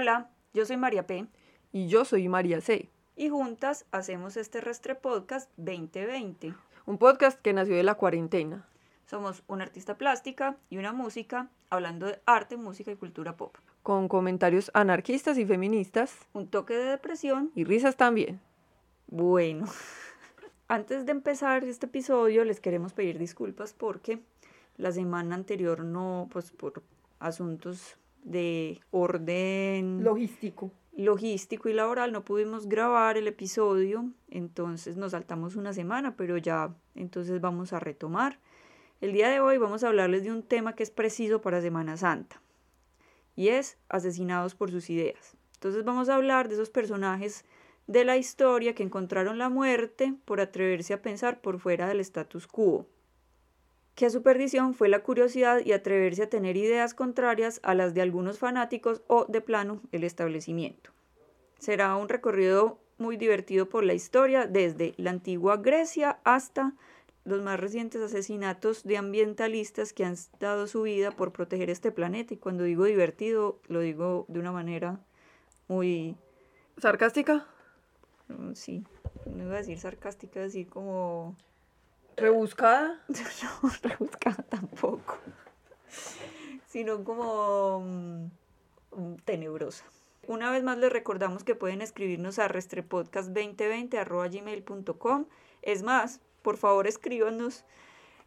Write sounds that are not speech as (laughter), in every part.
Hola, yo soy María P. Y yo soy María C. Y juntas hacemos este Restre Podcast 2020. Un podcast que nació de la cuarentena. Somos una artista plástica y una música hablando de arte, música y cultura pop. Con comentarios anarquistas y feministas. Un toque de depresión. Y risas también. Bueno, (laughs) antes de empezar este episodio les queremos pedir disculpas porque la semana anterior no, pues por asuntos de orden logístico. Logístico y laboral no pudimos grabar el episodio, entonces nos saltamos una semana, pero ya entonces vamos a retomar. El día de hoy vamos a hablarles de un tema que es preciso para Semana Santa y es asesinados por sus ideas. Entonces vamos a hablar de esos personajes de la historia que encontraron la muerte por atreverse a pensar por fuera del status quo que su perdición fue la curiosidad y atreverse a tener ideas contrarias a las de algunos fanáticos o, de plano, el establecimiento. Será un recorrido muy divertido por la historia, desde la antigua Grecia hasta los más recientes asesinatos de ambientalistas que han dado su vida por proteger este planeta. Y cuando digo divertido, lo digo de una manera muy... ¿Sarcástica? Mm, sí, no iba a decir sarcástica, decir como ¿Rebuscada? (laughs) No, rebuscada tampoco. Sino como mm, tenebrosa. Una vez más les recordamos que pueden escribirnos a restrepodcast2020.gmail.com. Es más, por favor escríbanos.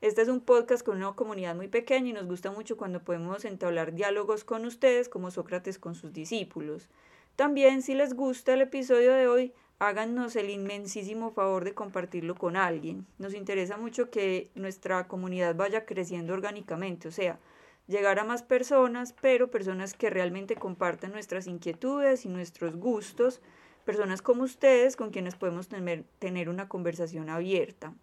Este es un podcast con una comunidad muy pequeña y nos gusta mucho cuando podemos entablar diálogos con ustedes como Sócrates con sus discípulos. También si les gusta el episodio de hoy, háganos el inmensísimo favor de compartirlo con alguien. Nos interesa mucho que nuestra comunidad vaya creciendo orgánicamente, o sea, llegar a más personas, pero personas que realmente compartan nuestras inquietudes y nuestros gustos, personas como ustedes con quienes podemos tener, tener una conversación abierta.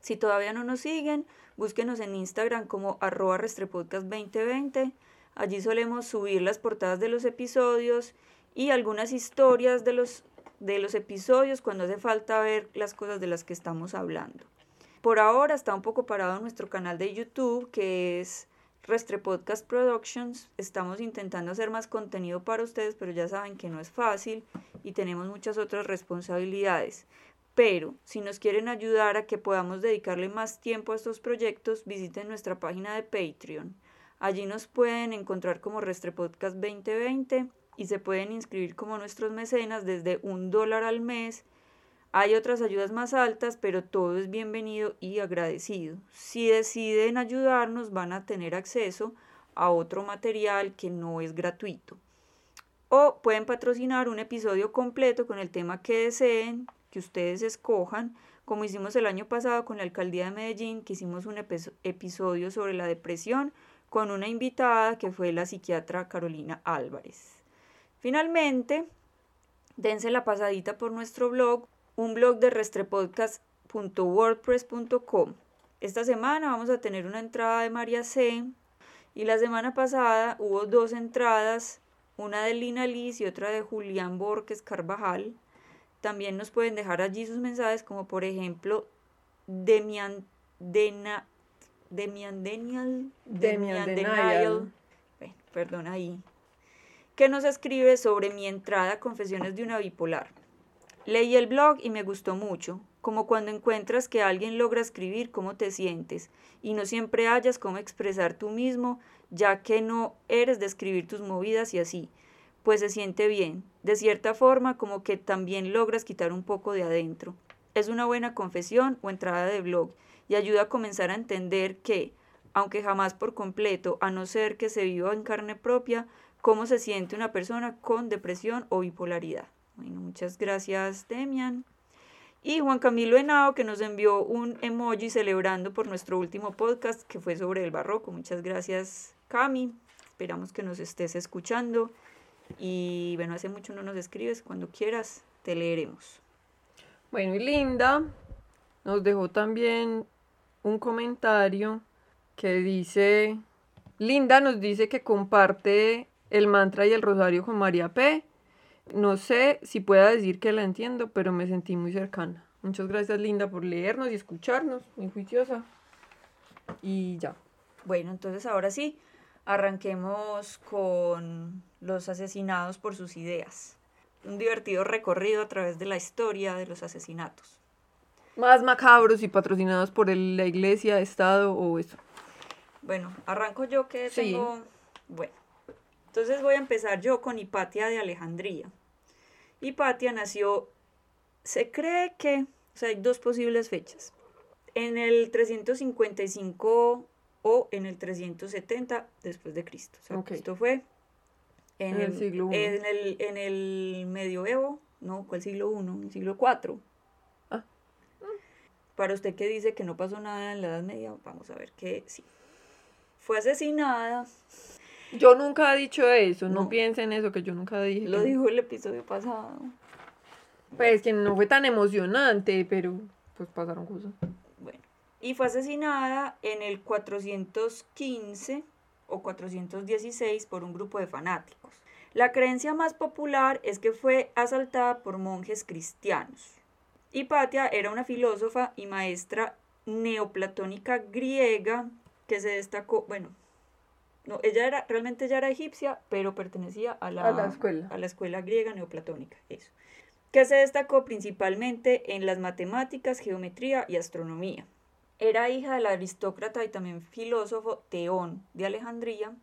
Si todavía no nos siguen, búsquenos en Instagram como arroba restrepodcast2020. Allí solemos subir las portadas de los episodios y algunas historias de los de los episodios cuando hace falta ver las cosas de las que estamos hablando. Por ahora está un poco parado nuestro canal de YouTube que es Restre Podcast Productions. Estamos intentando hacer más contenido para ustedes, pero ya saben que no es fácil y tenemos muchas otras responsabilidades. Pero si nos quieren ayudar a que podamos dedicarle más tiempo a estos proyectos, visiten nuestra página de Patreon. Allí nos pueden encontrar como Restre Podcast 2020 y se pueden inscribir como nuestros mecenas desde un dólar al mes. Hay otras ayudas más altas, pero todo es bienvenido y agradecido. Si deciden ayudarnos, van a tener acceso a otro material que no es gratuito. O pueden patrocinar un episodio completo con el tema que deseen, que ustedes escojan, como hicimos el año pasado con la alcaldía de Medellín, que hicimos un episodio sobre la depresión con una invitada que fue la psiquiatra Carolina Álvarez. Finalmente, dense la pasadita por nuestro blog, un blog de restrepodcast.wordpress.com. Esta semana vamos a tener una entrada de María C. Y la semana pasada hubo dos entradas, una de Lina Liz y otra de Julián Borges Carvajal. También nos pueden dejar allí sus mensajes, como por ejemplo, Demian, Dena, Demian Denial, Demian Denial. Bueno, perdón ahí, que nos escribe sobre mi entrada a Confesiones de una bipolar. Leí el blog y me gustó mucho, como cuando encuentras que alguien logra escribir cómo te sientes y no siempre hayas cómo expresar tú mismo, ya que no eres de escribir tus movidas y así, pues se siente bien, de cierta forma como que también logras quitar un poco de adentro. Es una buena confesión o entrada de blog y ayuda a comenzar a entender que, aunque jamás por completo, a no ser que se viva en carne propia, cómo se siente una persona con depresión o bipolaridad. Bueno, muchas gracias, Demian. Y Juan Camilo Henao, que nos envió un emoji celebrando por nuestro último podcast, que fue sobre el barroco. Muchas gracias, Cami. Esperamos que nos estés escuchando. Y bueno, hace mucho no nos escribes. Cuando quieras, te leeremos. Bueno, y Linda nos dejó también un comentario que dice, Linda nos dice que comparte el mantra y el rosario con María P. No sé si pueda decir que la entiendo, pero me sentí muy cercana. Muchas gracias, Linda, por leernos y escucharnos, muy juiciosa. Y ya. Bueno, entonces ahora sí, Arranquemos con los asesinados por sus ideas. Un divertido recorrido a través de la historia de los asesinatos. Más macabros y patrocinados por la iglesia, Estado o eso. Bueno, arranco yo que tengo... Bueno, entonces voy a empezar yo con Hipatia de Alejandría. Hipatia nació, se cree que, o sea, hay dos posibles fechas. En el 355 o en el 370 después de Cristo. O sea, esto fue en, el, siglo I. En el, en el medioevo, no, ¿cuál siglo I? En el siglo IV. Ah. Para usted que dice que no pasó nada en la Edad Media, vamos a ver que sí. Fue asesinada yo nunca he dicho eso, no, piensen eso, que yo nunca dije. Lo dijo el episodio pasado. Pues que no fue tan emocionante, pero pues pasaron cosas. Bueno, y fue asesinada en el 415 o 416 por un grupo de fanáticos. La creencia más popular es que fue asaltada por monjes cristianos. Hipatia era una filósofa y maestra neoplatónica griega que se destacó, bueno, no, ella era, realmente ella era egipcia, pero pertenecía a la, escuela. A la escuela griega neoplatónica, eso. Que se destacó principalmente en las matemáticas, geometría y astronomía. Era hija del aristócrata y también filósofo Teón de Alejandría.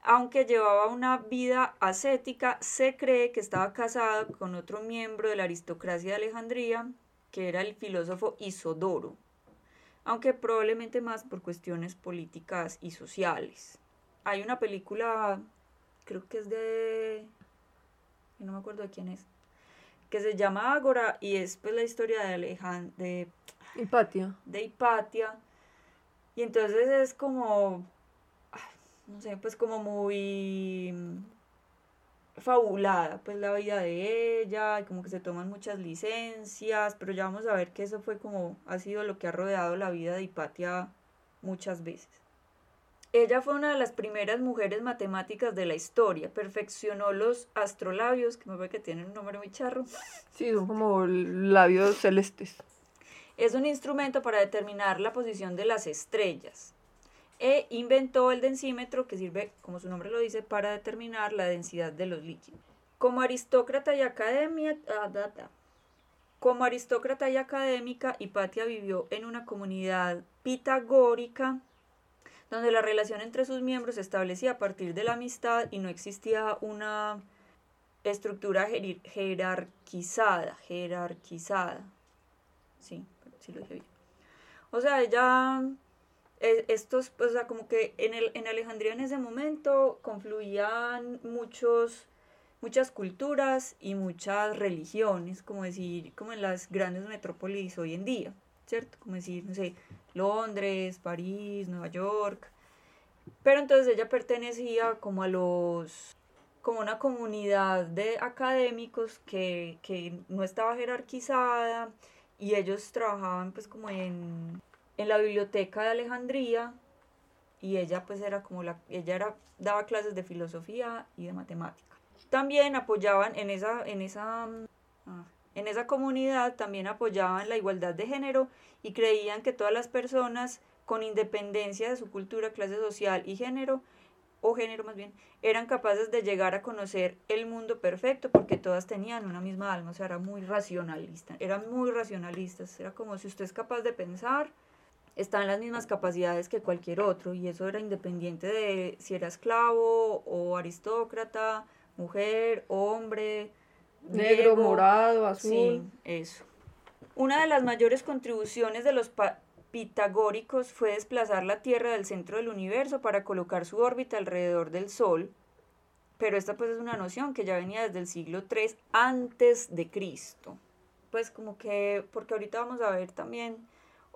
Aunque llevaba una vida ascética, se cree que estaba casada con otro miembro de la aristocracia de Alejandría, que era el filósofo Isodoro aunque probablemente más por cuestiones políticas y sociales. Hay una película, creo que es de... no me acuerdo de quién es, que se llama Ágora y es pues la historia de Alejandro, de... Hipatia. De Hipatia. Y entonces es como, no sé, pues como muy fabulada, pues la vida de ella, y como que se toman muchas licencias, pero ya vamos a ver que eso fue como, ha sido lo que ha rodeado la vida de Hipatia muchas veces. Ella fue una de las primeras mujeres matemáticas de la historia, perfeccionó los astrolabios, que me parece que tienen un nombre muy charro. Sí, son como labios celestes. Es un instrumento para determinar la posición de las estrellas e inventó el densímetro que sirve, como su nombre lo dice, para determinar la densidad de los líquidos. Como aristócrata y academia, ah, como aristócrata y académica, Hipatia vivió en una comunidad pitagórica donde la relación entre sus miembros se establecía a partir de la amistad y no existía una estructura jerarquizada, jerarquizada. Sí. O sea, ella estos, o sea, como que en, el, en Alejandría en ese momento confluían muchos, muchas culturas y muchas religiones, como decir, como en las grandes metrópolis hoy en día, ¿cierto? Como decir, no sé, Londres, París, Nueva York. Pero entonces ella pertenecía como a los, como una comunidad de académicos que, que no estaba jerarquizada y ellos trabajaban pues como en en la biblioteca de Alejandría y ella pues era como la, ella era, daba clases de filosofía y de matemática. También apoyaban en esa, en esa, ah, en esa comunidad, también apoyaban la igualdad de género y creían que todas las personas con independencia de su cultura, clase social y género, o género más bien, eran capaces de llegar a conocer el mundo perfecto porque todas tenían una misma alma, o sea, era muy racionalista, eran muy racionalistas, era como si usted es capaz de pensar, está en las mismas capacidades que cualquier otro y eso era independiente de si era esclavo o aristócrata, mujer, hombre, negro, morado, azul. Sí, eso. Una de las mayores contribuciones de los pitagóricos fue desplazar la Tierra del centro del universo para colocar su órbita alrededor del Sol, pero esta pues es una noción que ya venía desde el siglo III antes de Cristo. Pues como que, porque ahorita vamos a ver también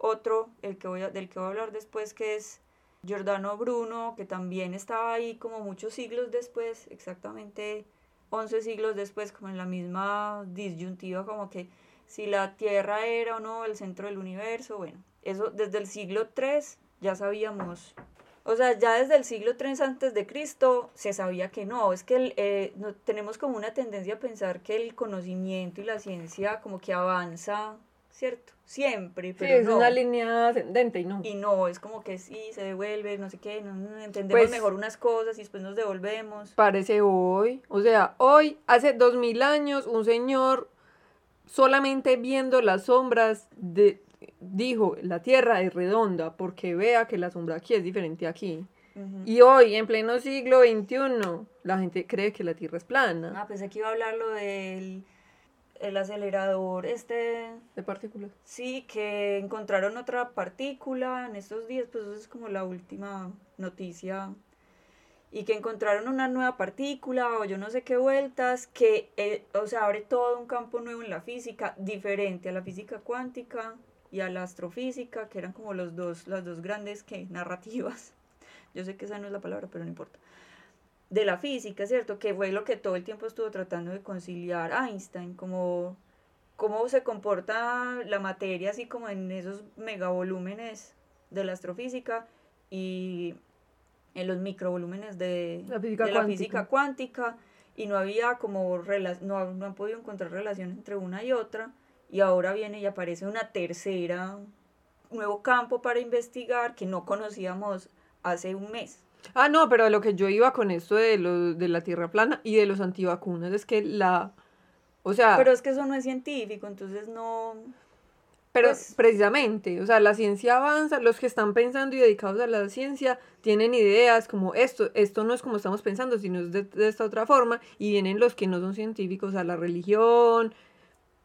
otro, el que voy del que voy a hablar después, que es Giordano Bruno, que también estaba ahí como muchos siglos después, exactamente 11 siglos después, como en la misma disyuntiva, como que si la Tierra era o no el centro del universo, bueno, eso desde el siglo III ya sabíamos, o sea, ya desde el siglo III antes de Cristo se sabía que no, es que eh, no, tenemos como una tendencia a pensar que el conocimiento y la ciencia como que avanza ¿cierto? Siempre, Sí, pero es no. una línea ascendente y no. Y no, es como que sí, se devuelve, no sé qué, no, no, entendemos Pues- mejor unas cosas y después nos devolvemos. Parece hoy. O sea, hoy, hace dos mil años, un señor solamente viendo las sombras de, dijo, la tierra es redonda, porque vea que la sombra aquí es diferente aquí. Y hoy, en pleno siglo XXI, la gente cree que la tierra es plana. Ah, pensé que iba a hablar lo del el acelerador, este, De partículas. sí, que encontraron otra partícula en estos días, pues eso es como la última noticia. Y que encontraron una nueva partícula o yo no sé qué vueltas, que, eh, o sea, abre todo un campo nuevo en la física, diferente a la física cuántica y a la astrofísica, que eran como los dos, las dos grandes que narrativas. (laughs) Yo sé que esa no es la palabra, pero no importa. De la física, ¿cierto? Que fue lo que todo el tiempo estuvo tratando de conciliar Einstein, como cómo se comporta la materia así como en esos megavolúmenes de la astrofísica y en los microvolúmenes de La física de la cuántica. física cuántica y no había como no, no han podido encontrar relación entre una y otra y ahora viene y aparece una tercera nuevo campo para investigar que no conocíamos hace un mes. Ah, no, pero lo que yo iba con esto de, lo, de la tierra plana y de los antivacunas es que la... O sea, Pero es que eso no es científico, entonces no... Pero Pues- precisamente, o sea, la ciencia avanza, los que están pensando y dedicados a la ciencia tienen ideas como esto, esto no es como estamos pensando, sino es de, de esta otra forma, y vienen los que no son científicos, a la religión,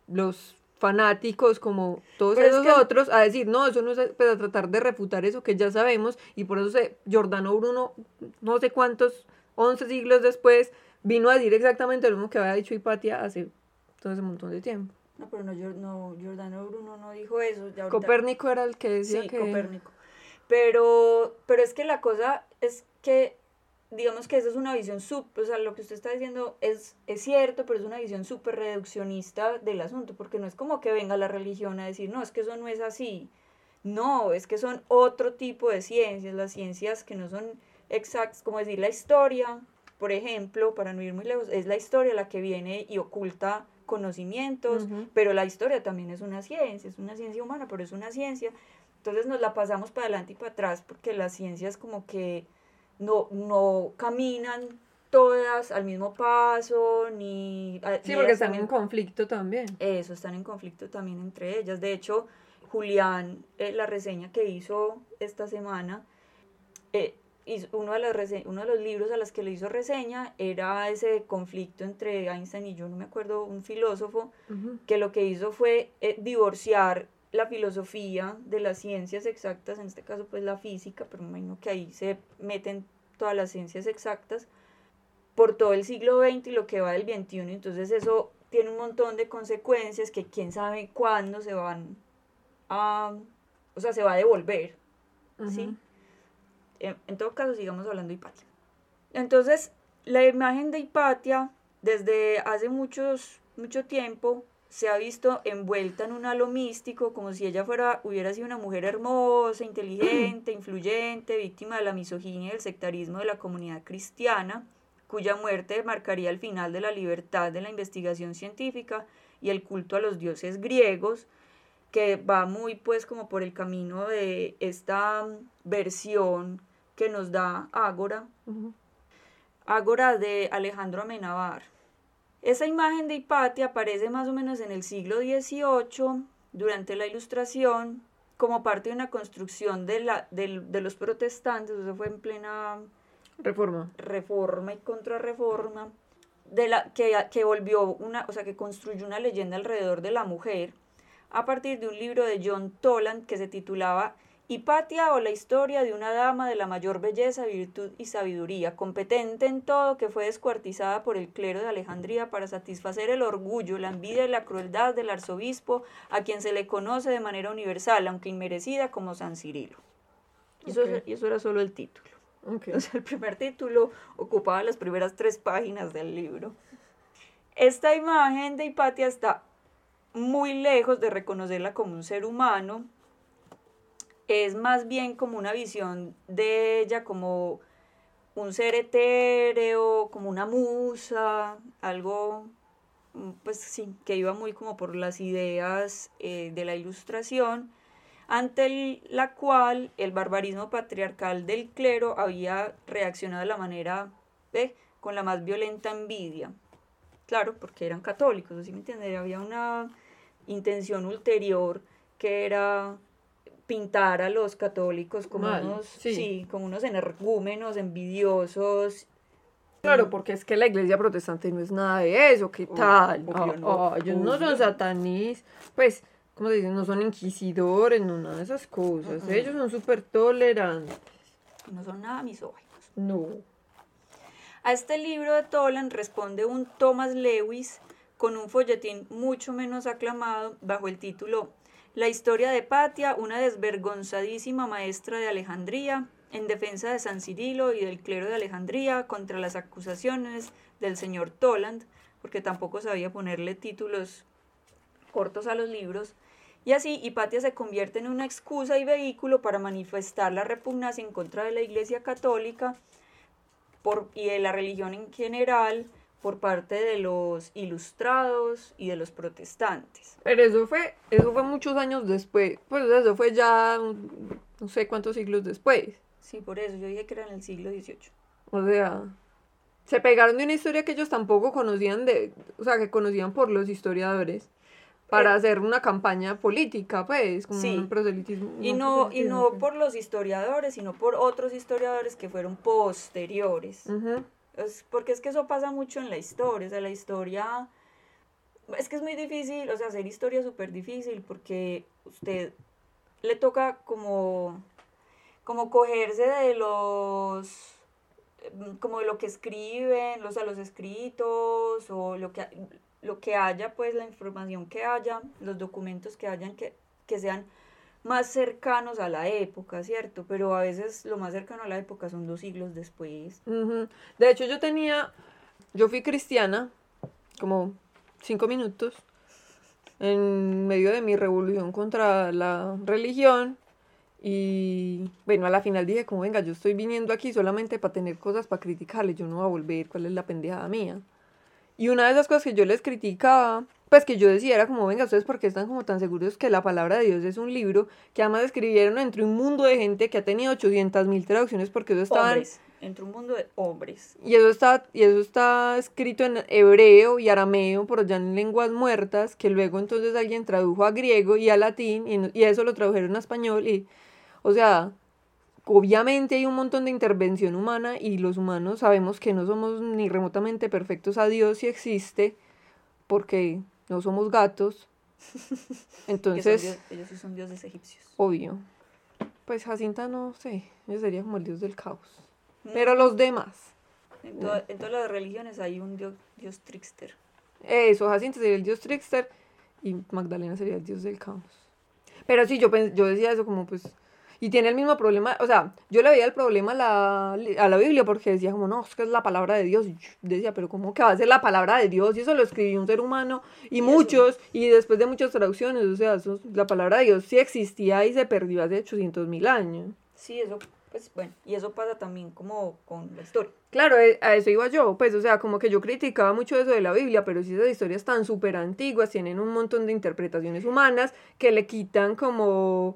los fanáticos como todos Pero es esos que- otros, a decir, no, eso no es, pero a tratar de refutar eso que ya sabemos, y por eso se, Giordano Bruno, no sé cuántos, 11 siglos después, vino a decir exactamente lo mismo que había dicho Hipatia hace todo ese montón de tiempo. No, pero no, Gior- no Giordano Bruno no dijo eso. ahorita- Copérnico era el que decía Sí, que... Copérnico. Pero, pero es que la cosa es que, digamos que esa es una visión sub, o sea, lo que usted está diciendo es, es cierto, pero es una visión súper reduccionista del asunto, porque no es como que venga la religión a decir, no, es que eso no es así. No, es que son otro tipo de ciencias, las ciencias que no son exactas, como decir la historia, por ejemplo, para no ir muy lejos, es la historia la que viene y oculta conocimientos, pero la historia también es una ciencia, es una ciencia humana, pero es una ciencia. Entonces nos la pasamos para adelante y para atrás porque las ciencias como que no, no caminan todas al mismo paso, ni... a- Sí, ni porque están en conflicto también. eso, están en conflicto también entre ellas. De hecho, Julián, eh, la reseña que hizo esta semana, eh, hizo- uno, de las rese- uno de los libros a los que le hizo reseña era ese conflicto entre Einstein y yo, no me acuerdo, un filósofo, que lo que hizo fue eh, divorciar la filosofía de las ciencias exactas, en este caso pues la física, pero me imagino que ahí se meten todas las ciencias exactas, por todo el siglo XX y lo que va del XXI, entonces eso tiene un montón de consecuencias que quién sabe cuándo se van a, o sea, se va a devolver, ¿sí? En, en todo caso, sigamos hablando de Hipatia. Entonces, la imagen de Hipatia, desde hace muchos, mucho tiempo, se ha visto envuelta en un halo místico, como si ella fuera, hubiera sido una mujer hermosa, inteligente, (clears throat) influyente, víctima de la misoginia y del sectarismo de la comunidad cristiana, cuya muerte marcaría el final de la libertad de la investigación científica y el culto a los dioses griegos, que va muy pues como por el camino de esta mm, versión que nos da Ágora. Ágora de Alejandro Amenábar. Esa imagen de Hipatia aparece más o menos en el siglo XVIII, durante la Ilustración, como parte de una construcción de, la, de los protestantes, eso fue en plena Reforma. reforma y contrarreforma, de la, que, que volvió una, o sea, que construyó una leyenda alrededor de la mujer, a partir de un libro de John Toland que se titulaba Hipatia o la historia de una dama de la mayor belleza, virtud y sabiduría, competente en todo, que fue descuartizada por el clero de Alejandría para satisfacer el orgullo, la envidia y la crueldad del arzobispo, a quien se le conoce de manera universal, aunque inmerecida, como San Cirilo. Y eso, Ok. y eso era solo el título. Ok. O sea, el primer título ocupaba las primeras tres páginas del libro. Esta imagen de Hipatia está muy lejos de reconocerla como un ser humano. Es más bien como una visión de ella como un ser etéreo, como una musa, algo mm, pues sí, que iba muy como por las ideas eh, de la ilustración, ante la cual el barbarismo patriarcal del clero había reaccionado de la manera, ¿ve? con la más violenta envidia. Claro, porque eran católicos, así me entiendes, había una intención ulterior que era pintar a los católicos como unos, sí. como unos energúmenos, envidiosos. Claro, porque es que la iglesia protestante no es nada de eso, ¿qué tal? no, ellos no son satanís, pues, como se dice, no son inquisidores, no nada de esas cosas. Ellos son súper tolerantes. No son nada misóginos. No. A este libro de Tolan responde un Thomas Lewis con un folletín mucho menos aclamado bajo el título La historia de Patia, una desvergonzadísima maestra de Alejandría, en defensa de San Cirilo y del clero de Alejandría contra las acusaciones del señor Toland, porque tampoco sabía ponerle títulos cortos a los libros, y así Hipatia se convierte en una excusa y vehículo para manifestar la repugnancia en contra de la Iglesia Católica y de la religión en general por parte de los ilustrados y de los protestantes. Pero eso fue, eso fue muchos años después, pues eso fue ya no sé cuántos siglos después. Sí, por eso, yo dije que era en el siglo XVIII. O sea, se pegaron de una historia que ellos tampoco conocían de, o sea, que conocían por los historiadores para eh, hacer una campaña política, pues, como un proselitismo. Y no, y no por los historiadores, sino por otros historiadores que fueron posteriores. Porque es que eso pasa mucho en la historia, o sea, la historia, es que es muy difícil, o sea, hacer historia es súper difícil porque usted le toca como, como cogerse de los como de lo que escriben, los, a los escritos o lo que lo que haya, pues la información que haya, los documentos que hayan que, que sean más cercanos a la época, ¿cierto? Pero a veces lo más cercano a la época son dos siglos después. De hecho, yo tenía, yo fui cristiana como cinco minutos en medio de mi revolución contra la religión y bueno, a la final dije como, venga, yo estoy viniendo aquí solamente para tener cosas para criticarle, yo no voy a volver, ¿cuál es la pendejada mía? Y una de esas cosas que yo les criticaba, pues que yo decía era como, venga, ustedes porque están como tan seguros que la palabra de Dios es un libro, que además escribieron entre un mundo de gente que ha tenido 800 mil traducciones porque eso estaba... Hombres, entre un mundo de hombres. Y eso, está, y eso está escrito en hebreo y arameo, por allá en lenguas muertas, que luego entonces alguien tradujo a griego y a latín, y, y eso lo tradujeron a español, y, o sea, obviamente hay un montón de intervención humana y los humanos sabemos que no somos ni remotamente perfectos a Dios si existe, porque no somos gatos. (laughs) Entonces... ellos sí son dioses egipcios. Obvio. Pues Jacinta no sé, ella sería como el dios del caos. Mm. Pero los demás. En, todas las religiones hay un dios, dios trickster. Eso, Jacinta sería el dios trickster y Magdalena sería el dios del caos. Pero sí, yo, yo decía eso como pues y tiene el mismo problema, o sea, yo le veía el problema a la, a la Biblia porque decía como, no, es que es la palabra de Dios. Y decía, pero ¿cómo que va a ser la palabra de Dios? Y eso lo escribió un ser humano y, muchos, y después de muchas traducciones, o sea, la palabra de Dios sí existía y se perdió hace 800 mil años. Sí, eso, pues bueno, y eso pasa también como con la historia. Claro, eh, a eso iba yo, pues, o sea, como que yo criticaba mucho eso de la Biblia, pero si esas historias tan súper antiguas tienen un montón de interpretaciones humanas que le quitan como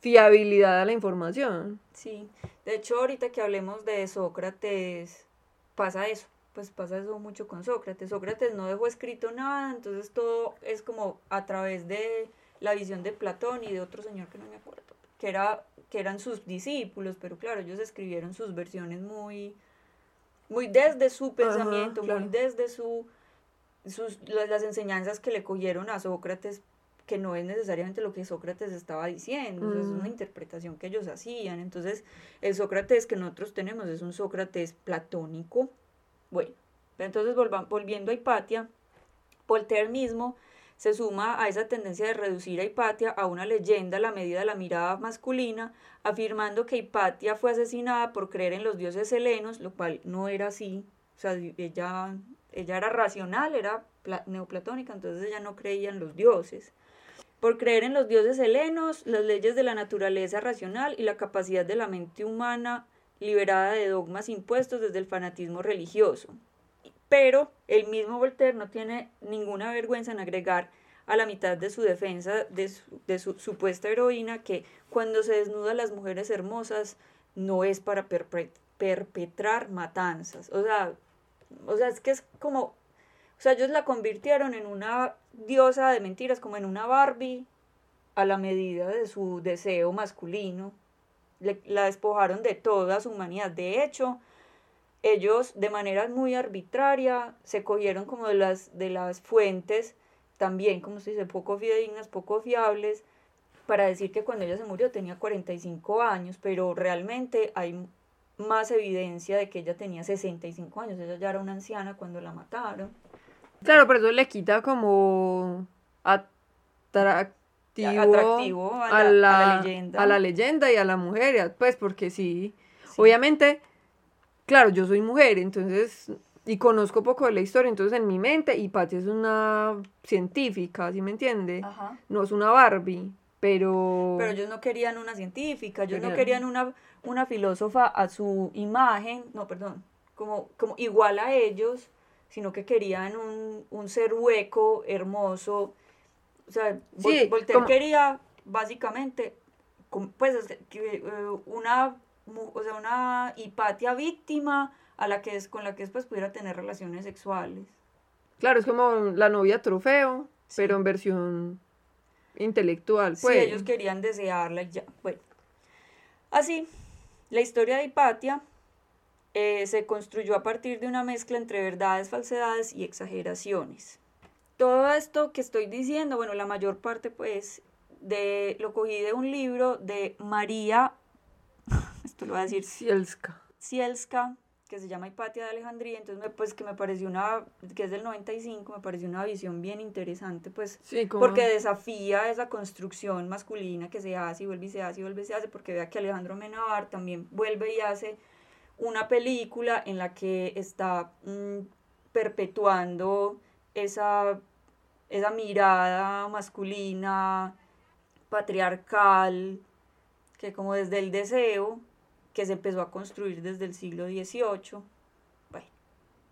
fiabilidad a la información. Sí, de hecho ahorita que hablemos de Sócrates, pasa eso, pues pasa eso mucho con Sócrates. Sócrates no dejó escrito nada, entonces todo es como a través de la visión de Platón y de otro señor que no me acuerdo, que, era, que eran sus discípulos, pero claro, ellos escribieron sus versiones muy, muy desde su pensamiento, muy desde su, sus, las enseñanzas que le cogieron a Sócrates que no es necesariamente lo que Sócrates estaba diciendo, es una mm. interpretación que ellos hacían. Entonces, el Sócrates que nosotros tenemos es un Sócrates platónico. Bueno, entonces volviendo a Hipatia, Voltaire mismo se suma a esa tendencia de reducir a Hipatia a una leyenda a la medida de la mirada masculina, afirmando que Hipatia fue asesinada por creer en los dioses helenos, lo cual no era así. O sea, ella, ella era racional, era neoplatónica, entonces ella no creía en los dioses por creer en los dioses helenos, las leyes de la naturaleza racional y la capacidad de la mente humana liberada de dogmas impuestos desde el fanatismo religioso. Pero el mismo Voltaire no tiene ninguna vergüenza en agregar a la mitad de su defensa de su, supuesta heroína que cuando se desnuda las mujeres hermosas no es para perpetrar matanzas. O sea, o sea, es que es como, o sea, ellos la convirtieron en una diosa de mentiras, como en una Barbie a la medida de su deseo masculino. la despojaron de toda su humanidad. De hecho, ellos de manera muy arbitraria se cogieron como de las, de las fuentes también, como se dice, poco fidedignas, poco fiables, para decir que cuando ella se murió tenía 45 años, pero realmente hay más evidencia de que ella tenía 65 años, ella ya era una anciana cuando la mataron. Claro, pero eso le quita como atractivo, a, la, leyenda. a la leyenda y a la mujer, pues porque sí. obviamente, claro, yo soy mujer, entonces, y conozco poco de la historia, entonces en mi mente, y Patty es una científica, ¿sí me entiende? No es una Barbie. Pero... Pero ellos no querían una científica, ellos no querían una, una filósofa a su imagen, no, perdón, como, como igual a ellos, sino que querían un, un ser hueco, hermoso. O sea, Voltaire quería básicamente, pues, eh, una, o sea, una hipatia víctima a la que es, con la que después pudiera tener relaciones sexuales. Claro, es como la novia trofeo, pero en versión intelectual. Pues. Sí, ellos querían desearla ya. Bueno, así, la historia de Hipatia eh, se construyó a partir de una mezcla entre verdades, falsedades y exageraciones. Todo esto que estoy diciendo, bueno, la mayor parte pues de lo cogí de un libro de María, (laughs) esto lo voy a decir, Cielska. Cielska, que se llama Hipatia de Alejandría, entonces me, pues que me pareció una, que es del 95, me pareció una visión bien interesante, pues, porque desafía esa construcción masculina que se hace y vuelve y se hace y vuelve y se hace, porque vea que Alejandro Menabar también vuelve y hace una película en la que está mm, perpetuando esa, esa mirada masculina, patriarcal, que como desde el deseo que se empezó a construir desde el siglo XVIII. Bueno,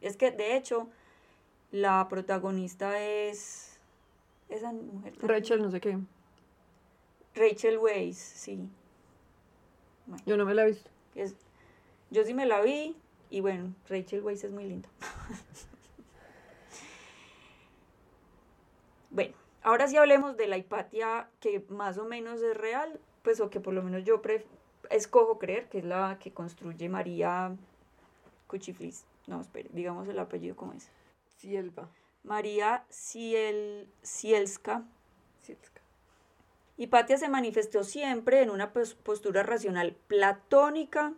es que de hecho la protagonista es esa mujer. Rachel, no sé qué. Rachel Weisz, sí. yo no me la he visto. Es, yo sí me la vi y bueno, Rachel Weisz es muy linda. (laughs) bueno, ahora sí hablemos de la hipatia que más o menos es real, pues o que por lo menos yo escojo creer que es la que construye María Cuchiflis. No, espere, digamos el apellido como es. Cielva. María Ciel, Cielska. Cielska. Hipatia se manifestó siempre en una postura racional platónica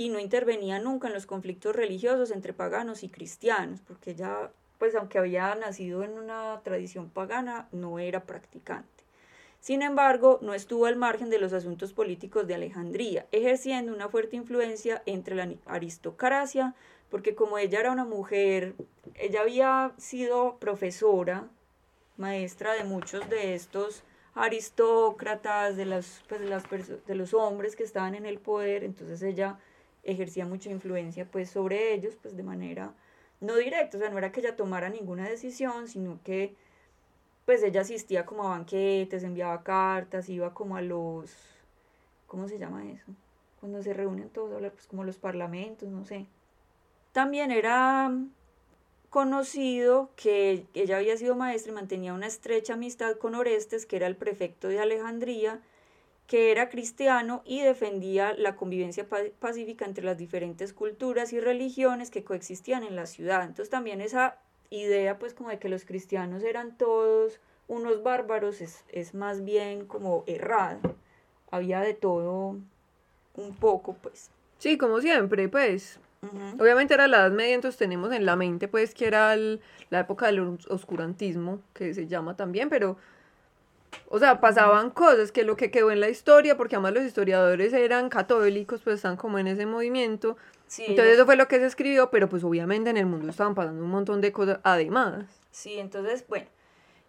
y no intervenía nunca en los conflictos religiosos entre paganos y cristianos, porque ella, pues aunque había nacido en una tradición pagana, no era practicante. Sin embargo, no estuvo al margen de los asuntos políticos de Alejandría, ejerciendo una fuerte influencia entre la aristocracia, porque como ella era una mujer, ella había sido profesora, maestra de muchos de estos aristócratas, de, las, pues, de, los hombres que estaban en el poder, entonces ella ejercía mucha influencia pues sobre ellos, pues de manera no directa, o sea, no era que ella tomara ninguna decisión, sino que pues ella asistía como a banquetes, enviaba cartas, iba como a los, ¿cómo se llama eso? Cuando se reúnen todos a hablar, pues como los parlamentos, no sé. También era conocido que ella había sido maestra y mantenía una estrecha amistad con Orestes, que era el prefecto de Alejandría, que era cristiano y defendía la convivencia pacífica entre las diferentes culturas y religiones que coexistían en la ciudad. Entonces también esa idea pues como de que los cristianos eran todos unos bárbaros es, más bien como errada. Había de todo un poco pues. Sí, como siempre pues. Obviamente era la Edad Media, entonces tenemos en la mente pues que era la época del oscurantismo, que se llama también, pero, o sea, pasaban cosas que lo que quedó en la historia, porque además los historiadores eran católicos, pues están como en ese movimiento, entonces eso fue lo que se escribió, pero pues obviamente en el mundo estaban pasando un montón de cosas además. Sí, entonces, bueno,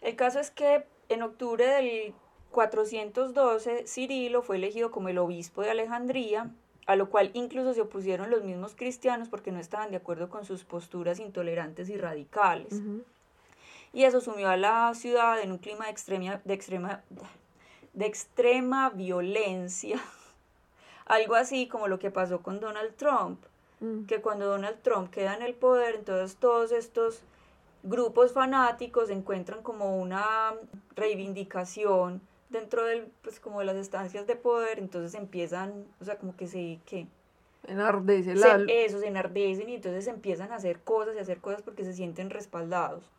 el caso es que en octubre del 412 Cirilo fue elegido como el obispo de Alejandría. a lo cual incluso se opusieron los mismos cristianos porque no estaban de acuerdo con sus posturas intolerantes y radicales. Y eso sumió a la ciudad en un clima de extrema, de extrema, de extrema violencia, (laughs) algo así como lo que pasó con Donald Trump, mm. que cuando Donald Trump queda en el poder, entonces todos estos grupos fanáticos encuentran como una reivindicación dentro del, pues como de las estancias de poder, entonces empiezan, o sea, como que se, que enardecen eso, se enardecen y entonces empiezan a hacer cosas y hacer cosas porque se sienten respaldados.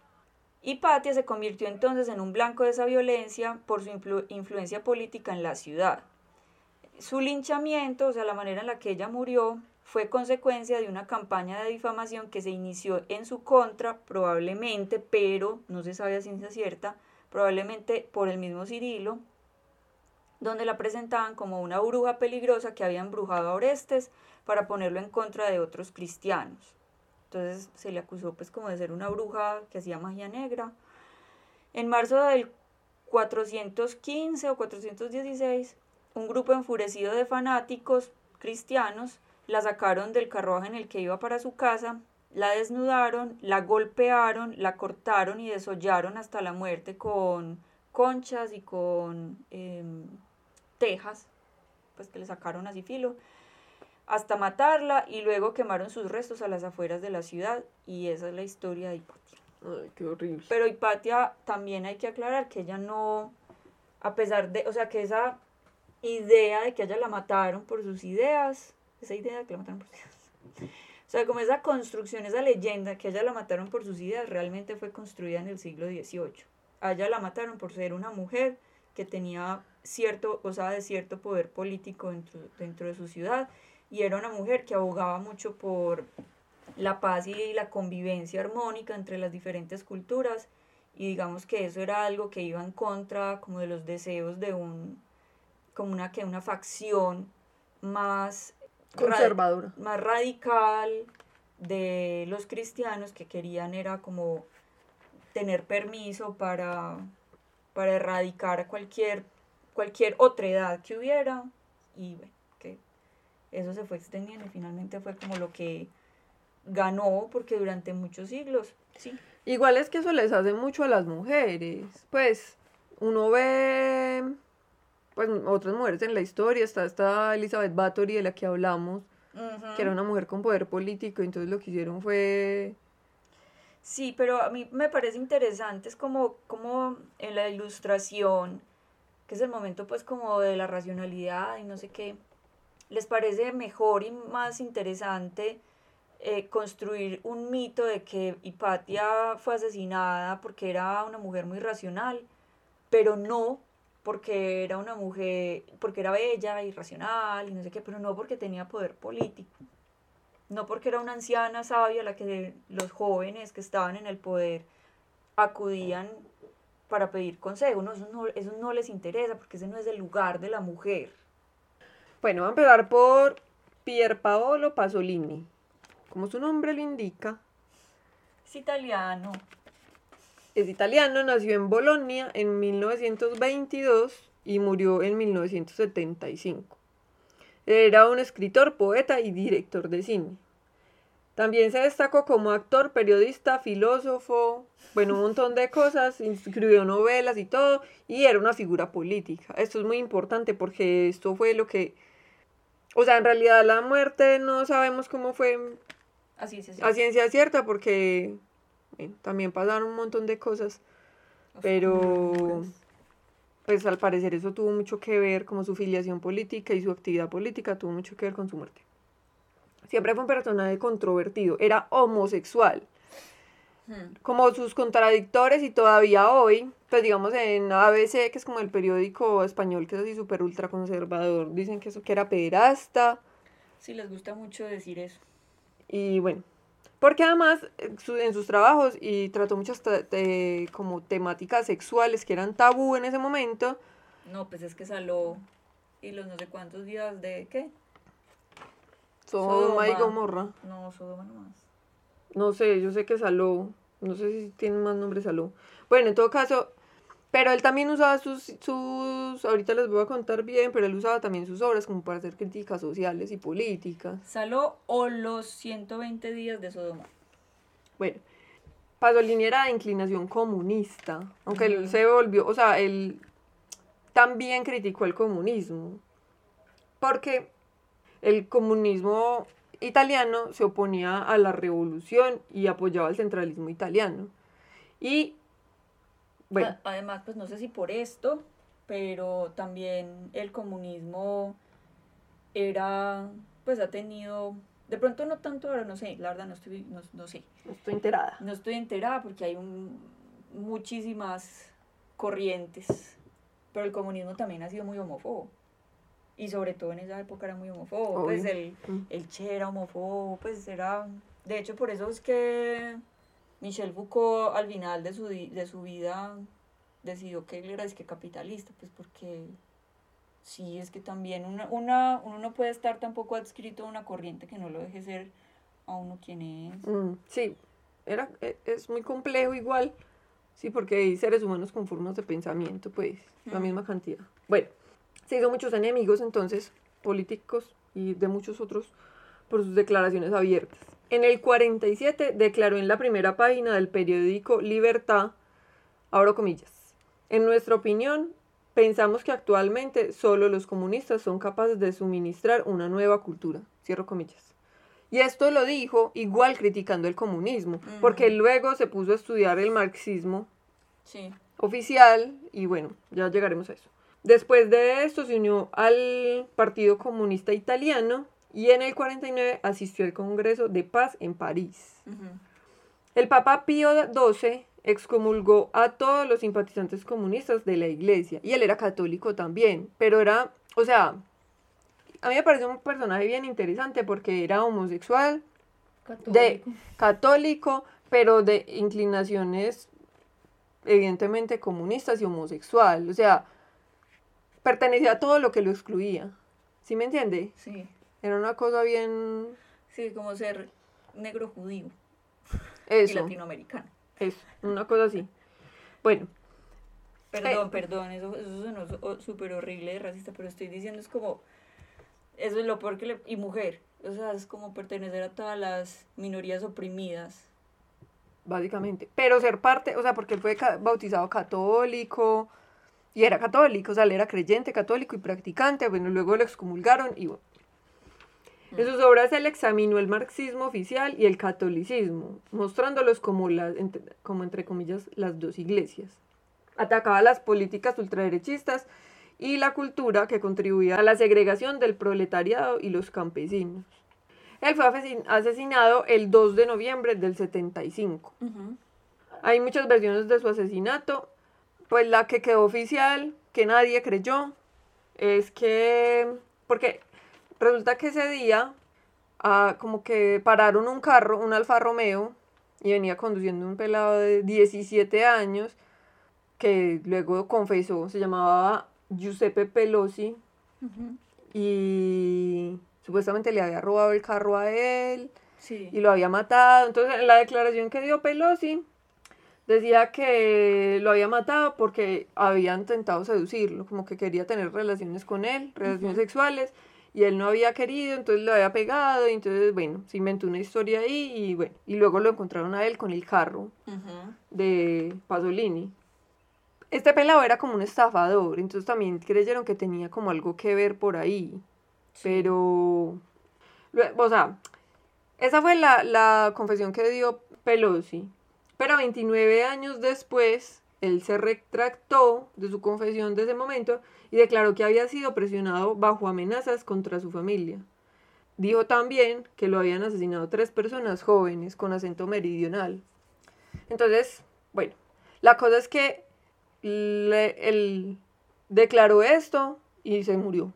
Y Patia se convirtió entonces en un blanco de esa violencia por su influencia política en la ciudad. Su linchamiento, o sea, la manera en la que ella murió, fue consecuencia de una campaña de difamación que se inició en su contra, probablemente, pero no se sabe a ciencia cierta, probablemente por el mismo Cirilo, donde la presentaban como una bruja peligrosa que había embrujado a Orestes para ponerlo en contra de otros cristianos. Entonces se le acusó pues como de ser una bruja que hacía magia negra. En marzo del 415 o 416, un grupo enfurecido de fanáticos cristianos la sacaron del carruaje en el que iba para su casa, la desnudaron, la golpearon, la cortaron y desollaron hasta la muerte con conchas y con em, tejas, pues que le sacaron así filo, hasta matarla y luego quemaron sus restos a las afueras de la ciudad y esa es la historia de Hipatia. Ay, qué horrible. Pero Hipatia también hay que aclarar que ella no, a pesar de, o sea, que esa idea de que ella la mataron por sus ideas, esa idea de que la mataron por sus ideas. O sea, como esa construcción, esa leyenda que ella la mataron por sus ideas, realmente fue construida en el siglo XVIII. A ella la mataron por ser una mujer que tenía cierto, o sea, de cierto poder político dentro, dentro de su ciudad y era una mujer que abogaba mucho por la paz y la convivencia armónica entre las diferentes culturas y digamos que eso era algo que iba en contra como de los deseos de un como una que una facción más conservadora, más radical de los cristianos que querían era como tener permiso para, para erradicar cualquier, cualquier otra edad que hubiera y bueno, eso se fue extendiendo y finalmente fue como lo que ganó porque durante muchos siglos, sí. Igual es que eso les hace mucho a las mujeres, pues uno ve pues otras mujeres en la historia, está esta Elizabeth Bathory de la que hablamos, que era una mujer con poder político, entonces lo que hicieron fue... Sí, pero a mí me parece interesante, es como, como en la ilustración, que es el momento pues como de la racionalidad y no sé qué, les parece mejor y más interesante eh, construir un mito de que Hipatia fue asesinada porque era una mujer muy racional, pero no porque era una mujer, porque era bella y racional y no sé qué, pero no porque tenía poder político. No porque era una anciana sabia a la que los jóvenes que estaban en el poder acudían para pedir consejo. No, eso, no, eso no les interesa porque ese no es el lugar de la mujer. Bueno, vamos a empezar por Pier Paolo Pasolini. Como su nombre lo indica. Es italiano es italiano, nació en Bolonia en 1922 y murió en 1975. Era un escritor, poeta y director de cine. También se destacó como actor, periodista, filósofo, bueno, un montón de cosas, escribió novelas y todo, y era una figura política. Esto es muy importante porque esto fue lo que, o sea, en realidad la muerte no sabemos cómo fue a ciencia cierta, a ciencia cierta porque también pasaron un montón de cosas, pero pues al parecer eso tuvo mucho que ver, como su filiación política y su actividad política tuvo mucho que ver con su muerte. Siempre fue un personaje controvertido, era homosexual. Como sus contradictores y todavía hoy, pues digamos en ABC, que es como el periódico español que es así súper ultra conservador, dicen que eso que era pederasta. Sí, les gusta mucho decir eso. Y bueno, porque además eh, en sus trabajos y trató muchas como temáticas sexuales que eran tabú en ese momento. No, pues es que saló y los no sé cuántos días de qué. Sodoma, y Gomorra. No, Sodoma nomás. No sé, yo sé que Saló. No sé si tiene más nombre Saló. Bueno, en todo caso, Pero él también usaba sus, sus, ahorita les voy a contar bien, pero él usaba también sus obras como para hacer críticas sociales y políticas. Saló o los 120 días de Sodoma. Bueno, Pasolini era de inclinación comunista, aunque él se volvió, o sea, él también criticó el comunismo, porque el comunismo italiano se oponía a la revolución y apoyaba el centralismo italiano. Y, bueno, Además, pues no sé si por esto, pero también el comunismo era, pues ha tenido, de pronto no tanto ahora, no sé, la verdad no estoy, no, no sé, no estoy enterada. no estoy enterada porque hay un, muchísimas corrientes, pero el comunismo también ha sido muy homófobo. Y sobre todo en esa época era muy homófobo. Pues Obvio. el, Mm. el Che era homófobo, pues era... De hecho, por eso es que Michel Foucault al final de su, de su vida decidió que él era es que capitalista, pues porque sí, es que también una, una, uno no puede estar tampoco adscrito a una corriente que no lo deje ser a uno quien es. Mm, sí, era, e- es muy complejo igual, sí, porque hay seres humanos con formas de pensamiento, pues, la Mm. misma cantidad. Bueno, se hizo muchos enemigos entonces, políticos y de muchos otros, por sus declaraciones abiertas. En el 47 declaró en la primera página del periódico Libertad, abro comillas, en nuestra opinión, pensamos que actualmente solo los comunistas son capaces de suministrar una nueva cultura, cierro comillas. Y esto lo dijo igual criticando el comunismo, porque luego se puso a estudiar el marxismo Sí. oficial y bueno, ya llegaremos a eso. Después de esto se unió al Partido Comunista Italiano y en el 49 asistió al Congreso de Paz en París. El Papa Pío XII excomulgó a todos los simpatizantes comunistas de la iglesia y él era católico también, pero era, o sea, a mí me parece un personaje bien interesante porque era homosexual, de Católico. católico, pero de inclinaciones evidentemente comunistas y homosexual, o sea, pertenecía a todo lo que lo excluía. ¿Sí me entiende? Sí. Era una cosa bien Sí, como ser negro judío y eso, latinoamericano. eso, una cosa así. Bueno, Perdón, perdón, eso, eso sonó súper horrible de racista, pero estoy diciendo es como, eso es lo peor que le... Y mujer, o sea, es como pertenecer a todas las minorías oprimidas. básicamente. Pero ser parte, o sea, porque él fue bautizado católico y era católico, o sea, él era creyente, católico y practicante, bueno, luego lo excomulgaron y bueno. En sus obras él examinó el marxismo oficial y el catolicismo, mostrándolos como, las, entre, como entre comillas las dos iglesias. Atacaba las políticas ultraderechistas y la cultura que contribuía a la segregación del proletariado y los campesinos. Él fue asesin- asesinado el 2 de noviembre del 75. Hay muchas versiones de su asesinato. Pues la que quedó oficial, que nadie creyó, es que. Porque resulta que ese día, ah, como que pararon un carro, un Alfa Romeo, y venía conduciendo un pelado de 17 años, que luego confesó, se llamaba Giuseppe Pelosi, y supuestamente le había robado el carro a él Sí. y lo había matado. Entonces, en la declaración que dio Pelosi, decía que lo había matado porque había intentado seducirlo, como que quería tener relaciones con él, relaciones sexuales, y él no había querido, entonces lo había pegado, y entonces, bueno, se inventó una historia ahí, y bueno, y luego lo encontraron a él con el carro de Pasolini. Este pelado era como un estafador, entonces también creyeron que tenía como algo que ver por ahí. Pero, o sea, esa fue la, la confesión que dio Pelosi. Pero 29 años después, él se retractó de su confesión de ese momento y declaró que había sido presionado bajo amenazas contra su familia. Dijo también que lo habían asesinado tres personas jóvenes con acento meridional. Entonces, bueno, la cosa es que le- él declaró esto y se murió.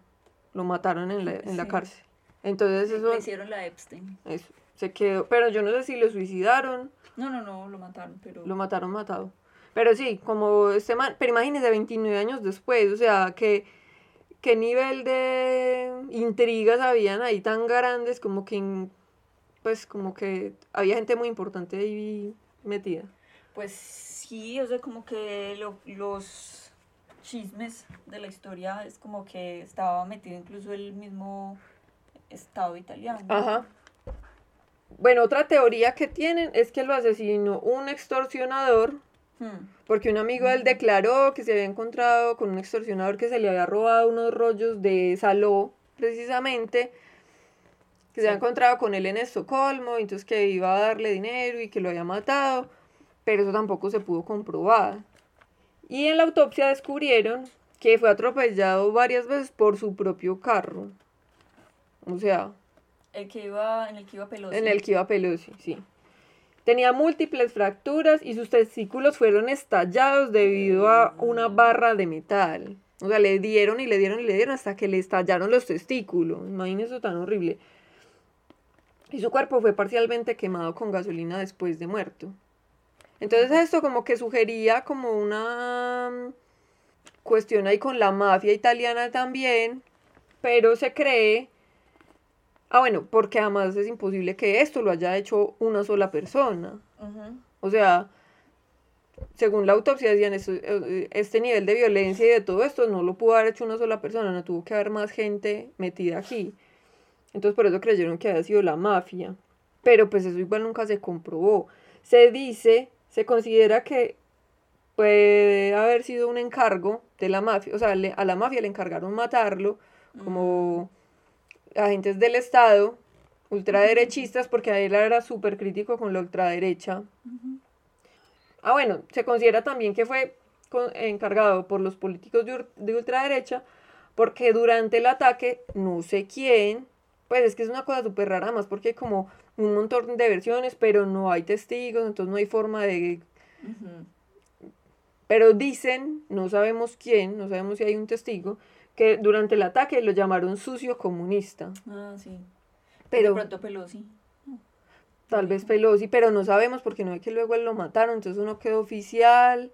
Lo mataron en la, en la cárcel. Entonces eso, Le hicieron la Epstein. eso se quedó. Pero yo no sé si lo suicidaron, No, no, no, lo mataron, pero... lo mataron matado. Pero sí, como este man, pero imagínese 29 años después, o sea, que qué nivel de intrigas habían ahí tan grandes como que pues como que había gente muy importante ahí metida. Pues sí, o sea, como que lo- los chismes de la historia es como que estaba metido incluso el mismo Estado italiano. Ajá. Bueno, otra teoría que tienen es que lo asesinó un extorsionador, Hmm. porque un amigo de él declaró que se había encontrado con un extorsionador que se le había robado unos rollos de Saló, precisamente, que se había encontrado con él en Estocolmo, y entonces que iba a darle dinero y que lo había matado, pero eso tampoco se pudo comprobar. Y en la autopsia descubrieron que fue atropellado varias veces por su propio carro. O sea, El que iba, en el que iba Pelosi. en el que iba Pelosi, sí. Tenía múltiples fracturas y sus testículos fueron estallados debido a una barra de metal. O sea, le dieron y le dieron y le dieron hasta que le estallaron los testículos. Imagínense eso tan horrible. Y su cuerpo fue parcialmente quemado con gasolina después de muerto. Entonces esto como que sugería como una cuestión ahí con la mafia italiana también, pero se cree Ah, bueno, porque además es imposible que esto lo haya hecho una sola persona. O sea, según la autopsia decían, esto- eh, este nivel de violencia y de todo esto no lo pudo haber hecho una sola persona, no tuvo que haber más gente metida aquí. Entonces por eso creyeron que había sido la mafia. Pero pues eso igual nunca se comprobó. Se dice, se considera que puede haber sido un encargo de la mafia. O sea, le- a la mafia le encargaron matarlo como agentes del Estado, ultraderechistas, porque él era súper crítico con la ultraderecha. Ah, bueno, se considera también que fue con- encargado por los políticos de, ultraderecha, porque durante el ataque, no sé quién, pues es que es una cosa súper rara más, porque hay como un montón de versiones, pero no hay testigos, entonces no hay forma de... Pero dicen, no sabemos quién, no sabemos si hay un testigo, que durante el ataque lo llamaron sucio comunista. Ah, sí. Pero- De pronto Pelosi. Tal vez Pelosi, pero no sabemos porque no es que luego él lo mataron, entonces uno quedó oficial.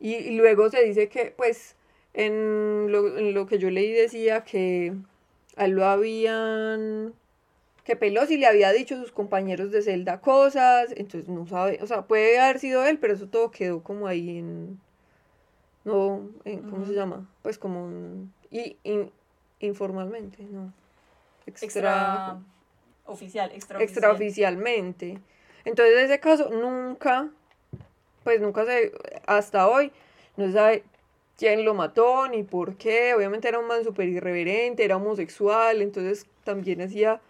Y, y luego se dice que, pues, en lo, en lo que yo leí decía que a él lo habían. que Pelosi le había dicho a sus compañeros de celda cosas, entonces no sabe, o sea, puede haber sido él, pero eso todo quedó como ahí en. No, en, ¿cómo se llama? Pues como. en- y, in- informalmente, ¿no? Extra oficial, extra extraoficialmente. Entonces, ese caso nunca, pues nunca se, hasta hoy, no se sabe quién lo mató ni por qué. Obviamente era un man súper irreverente, era homosexual, entonces también hacía,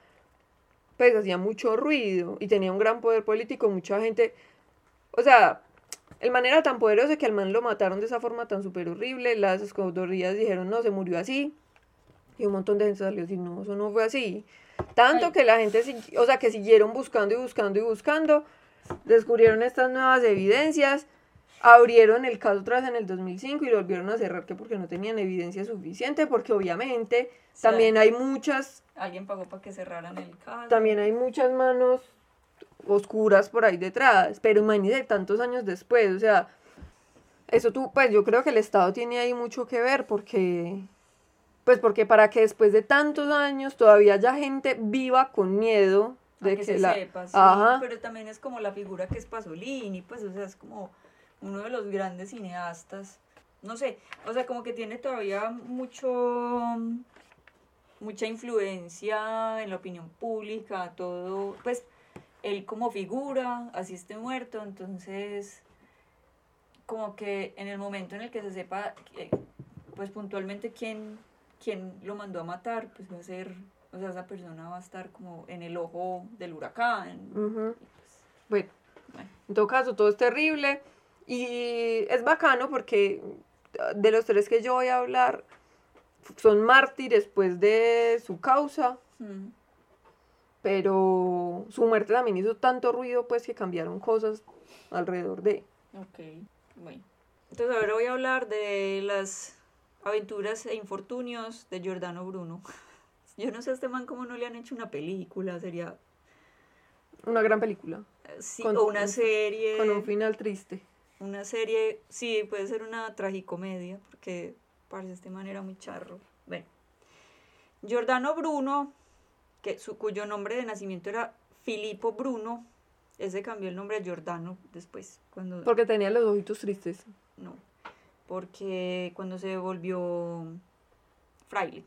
pues hacía mucho ruido y tenía un gran poder político, mucha gente, o sea, el man era tan poderoso que al man lo mataron de esa forma tan súper horrible, las escodorías dijeron, no, se murió así. Y un montón de gente salió a decir, no, eso no fue así. Tanto Ay. que la gente, o sea, que siguieron buscando y buscando y buscando, descubrieron estas nuevas evidencias, abrieron el caso otra vez en el 2005 y lo volvieron a cerrar que porque no tenían evidencia suficiente, porque obviamente Sí. también hay muchas, Alguien pagó para que cerraran el caso. también hay muchas manos oscuras por ahí detrás, pero imagínate tantos años después, o sea, eso tú, pues yo creo que el Estado tiene ahí mucho que ver porque, pues porque para que después de tantos años todavía haya gente viva con miedo A de que, que, se la... sepa, sí, Ajá. pero también es como la figura que es Pasolini, pues, o sea, es como uno de los grandes cineastas, no sé, o sea, como que tiene todavía mucho, mucha influencia en la opinión pública, todo, pues, él como figura, así esté muerto, entonces, como que en el momento en el que se sepa, que, pues, puntualmente quién, quién lo mandó a matar, pues va a ser, o sea, esa persona va a estar como en el ojo del huracán. Pues, Bueno, bueno. en todo caso, todo es terrible y es bacano porque ah, de los tres que yo voy a hablar son mártires pues de su causa. Pero su muerte también hizo tanto ruido pues que cambiaron cosas alrededor de... Ok, bueno. Entonces ahora voy a hablar de las aventuras e infortunios de Giordano Bruno. (laughs) Yo no sé a este man cómo no le han hecho una película, sería... Una gran película, eh, sí, Con o una un- serie. con un final triste. Una serie, sí, puede ser una tragicomedia, porque parece este man era muy charro. Bueno, Giordano Bruno, que su, cuyo nombre de nacimiento era Filippo Bruno, Él se cambió el nombre a Giordano después. Cuando, Porque tenía los ojitos tristes. no, porque cuando se volvió fraile.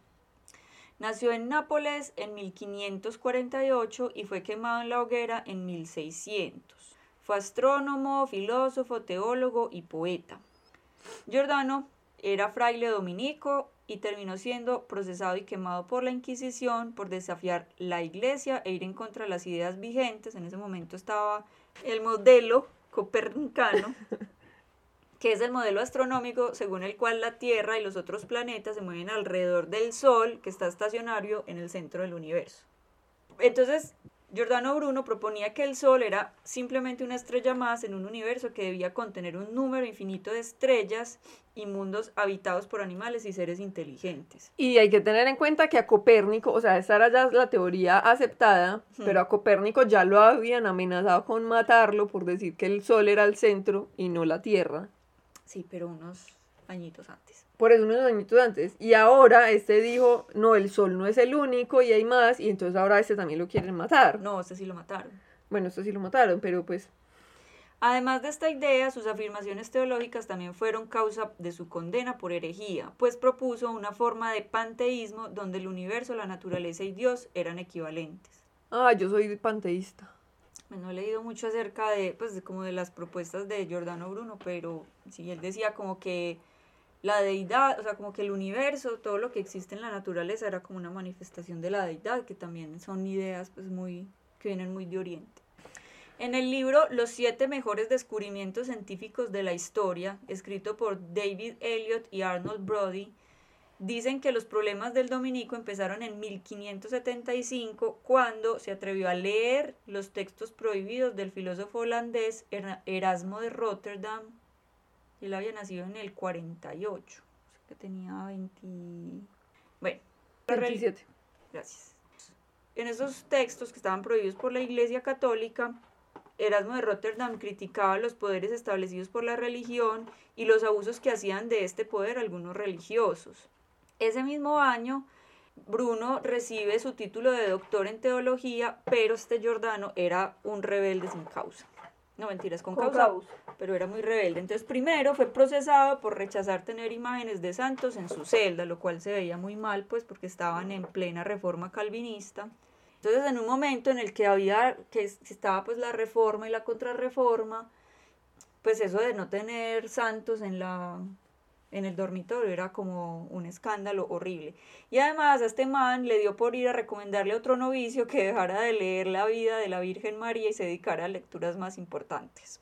Nació en Nápoles en 1548 y fue quemado en la hoguera en 1600. Fue astrónomo, filósofo, teólogo y poeta. Giordano era fraile dominico y terminó siendo procesado y quemado por la Inquisición por desafiar la iglesia e ir en contra de las ideas vigentes. En ese momento estaba el modelo copernicano, (laughs) que es el modelo astronómico según el cual la Tierra y los otros planetas se mueven alrededor del Sol, que está estacionario en el centro del universo. Entonces, Giordano Bruno proponía que el Sol era simplemente una estrella más en un universo que debía contener un número infinito de estrellas y mundos habitados por animales y seres inteligentes. Y hay que tener en cuenta que a Copérnico, o sea, esa era ya la teoría aceptada, pero a Copérnico ya lo habían amenazado con matarlo por decir que el Sol era el centro y no la Tierra. Sí, pero unos añitos antes. Por eso unos añitos antes. Y ahora este dijo, no, el Sol no es el único y hay más, y entonces ahora este también lo quieren matar. No, este sí lo mataron. Bueno, esto sí lo mataron, pero pues Además de esta idea, sus afirmaciones teológicas también fueron causa de su condena por herejía, pues propuso una forma de panteísmo donde el universo, la naturaleza y Dios eran equivalentes. Ah, yo soy panteísta. No he leído mucho acerca de, pues, como de las propuestas de Giordano Bruno, pero sí, él decía como que la deidad, o sea, como que el universo, todo lo que existe en la naturaleza era como una manifestación de la deidad, que también son ideas, pues, muy, que vienen muy de Oriente. En el libro Los siete mejores descubrimientos científicos de la historia, escrito por David Elliott y Arnold Brody, dicen que los problemas del dominico empezaron en 1575 cuando se atrevió a leer los textos prohibidos del filósofo holandés Era- Erasmo de Rotterdam. Él había nacido en el 48, o sea que tenía 20... Bueno, la rel- 27. Gracias. En esos textos que estaban prohibidos por la Iglesia Católica, Erasmo de Rotterdam criticaba los poderes establecidos por la religión y los abusos que hacían de este poder algunos religiosos. Ese mismo año, Bruno recibe su título de doctor en teología, pero este Giordano era un rebelde sin causa. No mentiras, con, Con causa, causa. pero era muy rebelde. Entonces, primero fue procesado por rechazar tener imágenes de santos en su celda, lo cual se veía muy mal, pues porque estaban en plena reforma calvinista. Entonces, en un momento en el que había, que estaba pues la reforma y la contrarreforma, pues eso de no tener santos en la en el dormitorio era como un escándalo horrible. Y además a este man le dio por ir a recomendarle a otro novicio que dejara de leer la vida de la Virgen María y se dedicara a lecturas más importantes.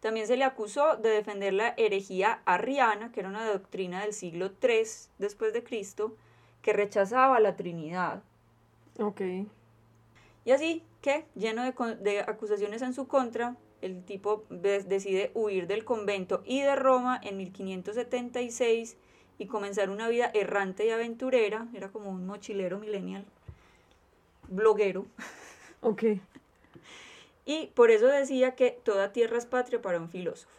También se le acusó de defender la herejía arriana, que era una doctrina del siglo III después de Cristo, que rechazaba la Trinidad. Ok. Y así que, lleno de, de acusaciones en su contra, el tipo de- decide huir del convento y de Roma en 1576 y comenzar una vida errante y aventurera. Era como un mochilero millennial, bloguero. (laughs) Ok. Y por eso decía que toda tierra es patria para un filósofo.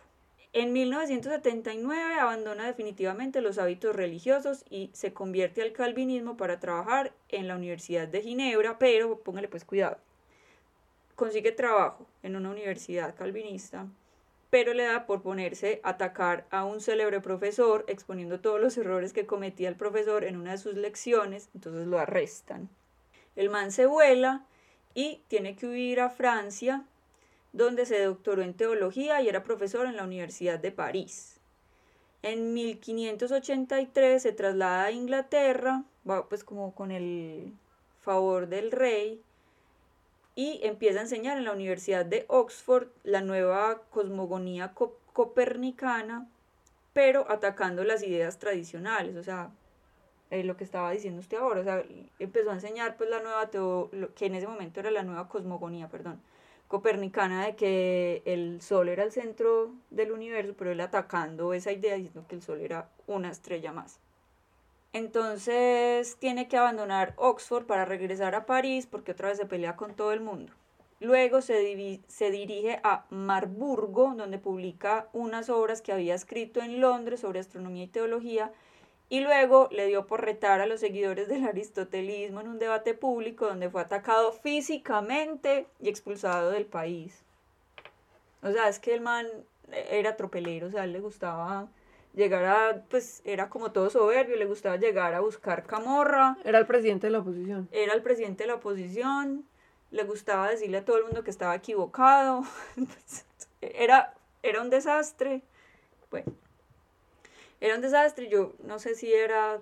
En 1979 abandona definitivamente los hábitos religiosos y se convierte al calvinismo para trabajar en la Universidad de Ginebra, pero póngale pues cuidado. Consigue trabajo en una universidad calvinista, pero le da por ponerse a atacar a un célebre profesor exponiendo todos los errores que cometía el profesor en una de sus lecciones, entonces lo arrestan. El man se vuela y tiene que huir a Francia, donde se doctoró en teología y era profesor en la Universidad de París. En 1583 se traslada a Inglaterra, pues como con el favor del rey, y empieza a enseñar en la Universidad de Oxford la nueva cosmogonía co- copernicana, pero atacando las ideas tradicionales, o sea, eh, lo que estaba diciendo usted ahora, o sea, empezó a enseñar pues la nueva teo, lo que en ese momento era la nueva cosmogonía, perdón, copernicana de que el sol era el centro del universo, pero él atacando esa idea diciendo que el sol era una estrella más. Entonces tiene que abandonar Oxford para regresar a París porque otra vez se pelea con todo el mundo. Luego se, dirige a Marburgo, donde publica unas obras que había escrito en Londres sobre astronomía y teología, y luego le dio por retar a los seguidores del aristotelismo en un debate público donde fue atacado físicamente y expulsado del país. O sea, es que el man era tropelero, o sea, le gustaba llegar a, pues era como todo soberbio, le gustaba llegar a buscar camorra. Era el presidente de la oposición. Era el presidente de la oposición, le gustaba decirle a todo el mundo que estaba equivocado. (laughs) era, era un desastre. Bueno, era un desastre, yo no sé si era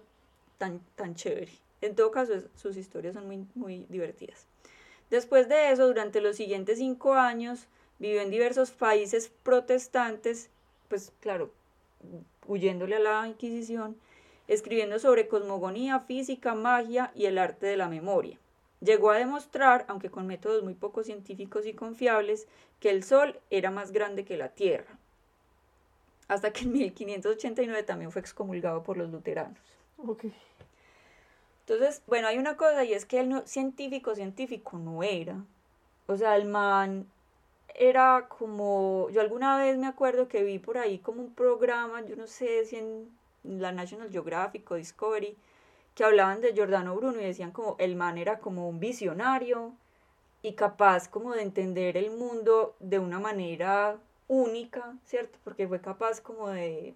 tan, tan chévere. En todo caso, sus historias son muy, muy divertidas. Después de eso, durante los siguientes cinco años, vivió en diversos países protestantes, pues claro, huyéndole a la Inquisición, escribiendo sobre cosmogonía, física, magia y el arte de la memoria. Llegó a demostrar, aunque con métodos muy poco científicos y confiables, que el Sol era más grande que la Tierra, hasta que en 1589 también fue excomulgado por los luteranos. Entonces, bueno, hay una cosa y es que no, científico, científico no era. O sea, el man era como, yo alguna vez me acuerdo que vi por ahí como un programa, yo no sé si en la National Geographic o Discovery, que hablaban de Giordano Bruno y decían como el man era como un visionario y capaz como de entender el mundo de una manera única, ¿cierto? Porque fue capaz como de,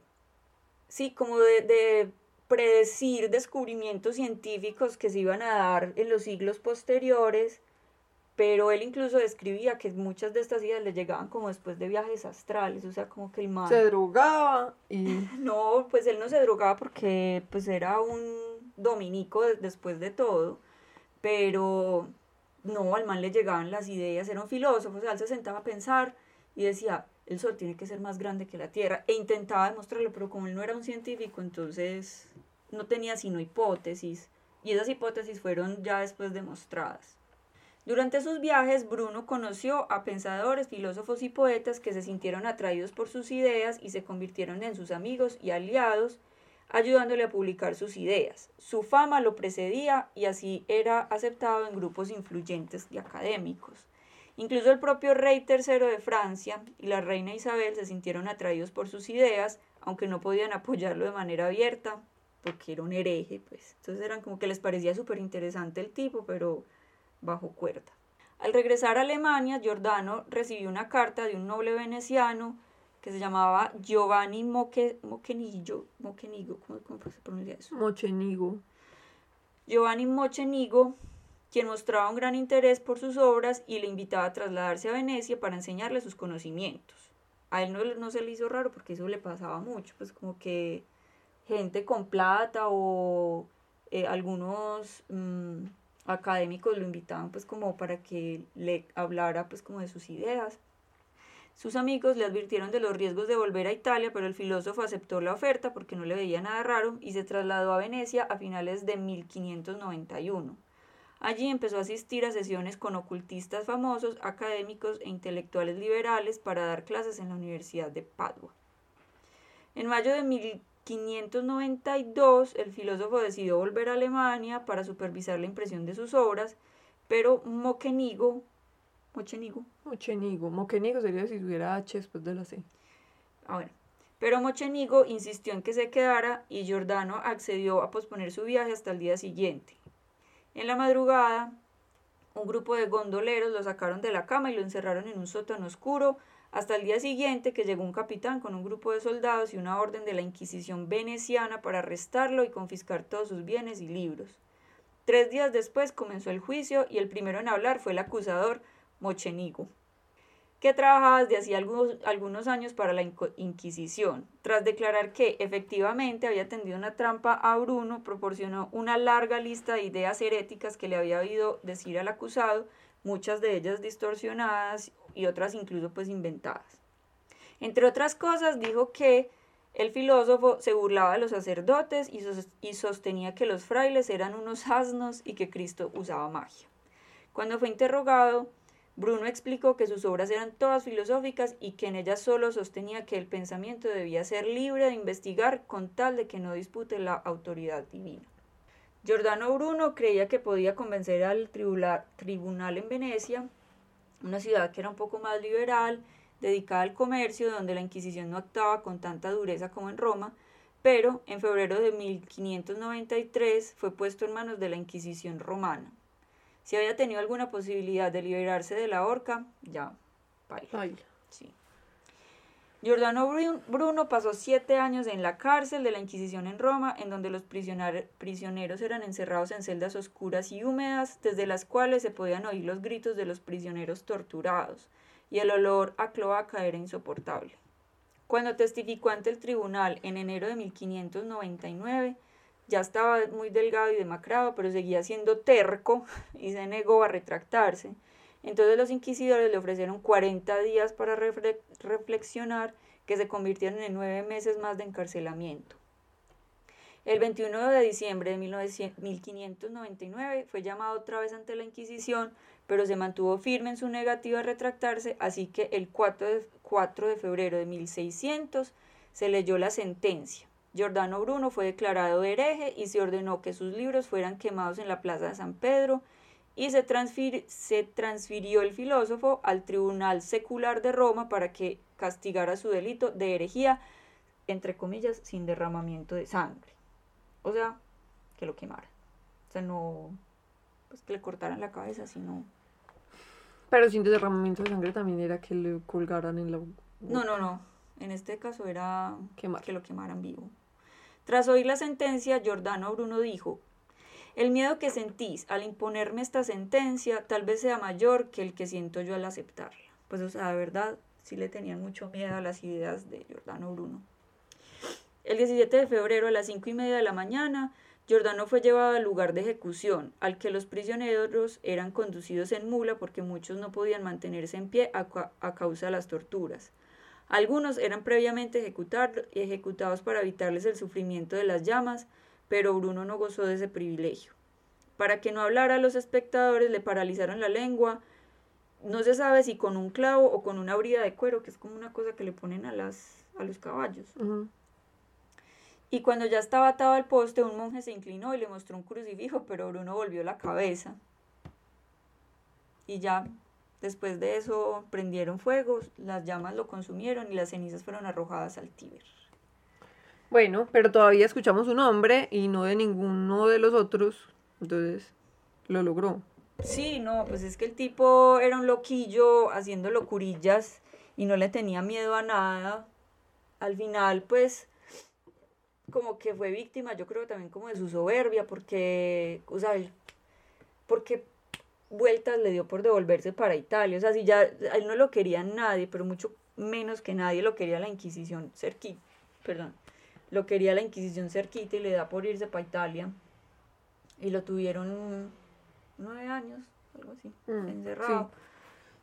sí, como de, de predecir descubrimientos científicos que se iban a dar en los siglos posteriores, pero él incluso describía que muchas de estas ideas le llegaban como después de viajes astrales, o sea, como que el man... Se drogaba y... (laughs) No, pues él no se drogaba porque pues era un dominico después de todo, pero no, al man le llegaban las ideas, era un filósofo, o sea, él se sentaba a pensar y decía, el Sol tiene que ser más grande que la Tierra. E intentaba demostrarlo, pero como él no era un científico, entonces no tenía sino hipótesis. Y esas hipótesis fueron ya después demostradas. Durante sus viajes, Bruno conoció a pensadores, filósofos y poetas que se sintieron atraídos por sus ideas y se convirtieron en sus amigos y aliados, ayudándole a publicar sus ideas. Su fama lo precedía y así era aceptado en grupos influyentes y académicos. Incluso el propio rey III de Francia y la reina Isabel se sintieron atraídos por sus ideas, aunque no podían apoyarlo de manera abierta, porque era un hereje, pues. Entonces eran como que les parecía súper interesante el tipo, pero bajo cuerda. Al regresar a Alemania, Giordano recibió una carta de un noble veneciano que se llamaba Giovanni Moque, Mochenigo, ¿cómo, se pronuncia eso? Mochenigo. Giovanni Mochenigo, quien mostraba un gran interés por sus obras y le invitaba a trasladarse a Venecia para enseñarle sus conocimientos. A él no, se le hizo raro porque eso le pasaba mucho, pues como que gente con plata o eh, algunos mm, académicos lo invitaban pues como para que le hablara pues como de sus ideas. Sus amigos le advirtieron de los riesgos de volver a Italia, pero el filósofo aceptó la oferta porque no le veía nada raro y se trasladó a Venecia a finales de 1591. Allí empezó a asistir a sesiones con ocultistas famosos, académicos e intelectuales liberales para dar clases en la Universidad de Padua. En mayo de 1592, el filósofo decidió volver a Alemania para supervisar la impresión de sus obras, pero Moquenigo, Mochenigo, Mochenigo, Moquenigo sería si tuviera H después de la C. Ah, bueno. Pero Mochenigo insistió en que se quedara y Giordano accedió a posponer su viaje hasta el día siguiente. En la madrugada, un grupo de gondoleros lo sacaron de la cama y lo encerraron en un sótano oscuro hasta el día siguiente que llegó un capitán con un grupo de soldados y una orden de la Inquisición veneciana para arrestarlo y confiscar todos sus bienes y libros. Tres días después comenzó el juicio y el primero en hablar fue el acusador Mochenigo que trabajaba desde hacía algunos, años para la Inquisición. Tras declarar que efectivamente había tendido una trampa a Bruno, proporcionó una larga lista de ideas heréticas que le había oído decir al acusado, muchas de ellas distorsionadas y otras incluso pues inventadas. Entre otras cosas, dijo que el filósofo se burlaba de los sacerdotes y, sostenía que los frailes eran unos (laughs) asnos y que Cristo usaba magia. Cuando fue interrogado, Bruno explicó que sus obras eran todas filosóficas y que en ellas solo sostenía que el pensamiento debía ser libre de investigar con tal de que no dispute la autoridad divina. Giordano Bruno creía que podía convencer al tribunal en Venecia, una ciudad que era un poco más liberal, dedicada al comercio, donde la Inquisición no actuaba con tanta dureza como en Roma, pero en febrero de 1593 fue puesto en manos de la Inquisición romana. Si había tenido alguna posibilidad de liberarse de la horca, ya, baila. Sí. Giordano Bruno pasó siete años en la cárcel de la Inquisición en Roma, en donde los prisioneros eran encerrados en celdas oscuras y húmedas, desde las cuales se podían oír los gritos de los prisioneros torturados, y el olor a cloaca era insoportable. Cuando testificó ante el tribunal en enero de 1599, ya estaba muy delgado y demacrado, pero seguía siendo terco (laughs) y se negó a retractarse. Entonces los inquisidores le ofrecieron 40 días para reflexionar, que se convirtieron en nueve meses más de encarcelamiento. El 21 de diciembre de 1599 fue llamado otra vez ante la Inquisición, pero se mantuvo firme en su negativa a retractarse, así que el 4 de, 4 de febrero de 1600 se leyó la sentencia. Giordano Bruno fue declarado hereje y se ordenó que sus libros fueran quemados en la plaza de San Pedro y se, se transfirió el filósofo al Tribunal Secular de Roma para que castigara su delito de herejía, entre comillas, sin derramamiento de sangre. O sea, que lo quemara. O sea, no, pues que le cortaran la cabeza, sino... Pero sin derramamiento de sangre también era que le colgaran en la... No, no, no. En este caso era que lo quemaran vivo. Tras oír la sentencia, Giordano Bruno dijo, el miedo que sentís al imponerme esta sentencia tal vez sea mayor que el que siento yo al aceptarla. Pues, o sea, de verdad, sí le tenían mucho miedo a las ideas de Giordano Bruno. El 17 de febrero a las cinco y media de la mañana, Giordano fue llevado al lugar de ejecución, al que los prisioneros eran conducidos en mula porque muchos no podían mantenerse en pie a, a causa de las torturas. Algunos eran previamente ejecutados para evitarles el sufrimiento de las llamas, pero Bruno no gozó de ese privilegio. Para que no hablara a los espectadores le paralizaron la lengua. No se sabe si con un clavo o con una brida de cuero, que es como una cosa que le ponen a, las, a los caballos. Y cuando ya estaba atado al poste, un monje se inclinó y le mostró un crucifijo, pero Bruno volvió la cabeza. Y ya Después de eso prendieron fuegos, las llamas lo consumieron y las cenizas fueron arrojadas al Tíber. Bueno, pero todavía escuchamos un nombre y no de ninguno de los otros, entonces lo logró. Sí, no, pues es que el tipo era un loquillo haciendo locurillas y no le tenía miedo a nada. Al final, pues, como que fue víctima, yo creo también como de su soberbia, porque, o sea, porque vueltas le dio por devolverse para Italia. O sea, si ya él no lo quería nadie, pero mucho menos que nadie lo quería la Inquisición cerquita, perdón, lo quería la Inquisición cerquita y le da por irse para Italia. Y lo tuvieron nueve años, algo así, mm, encerrado.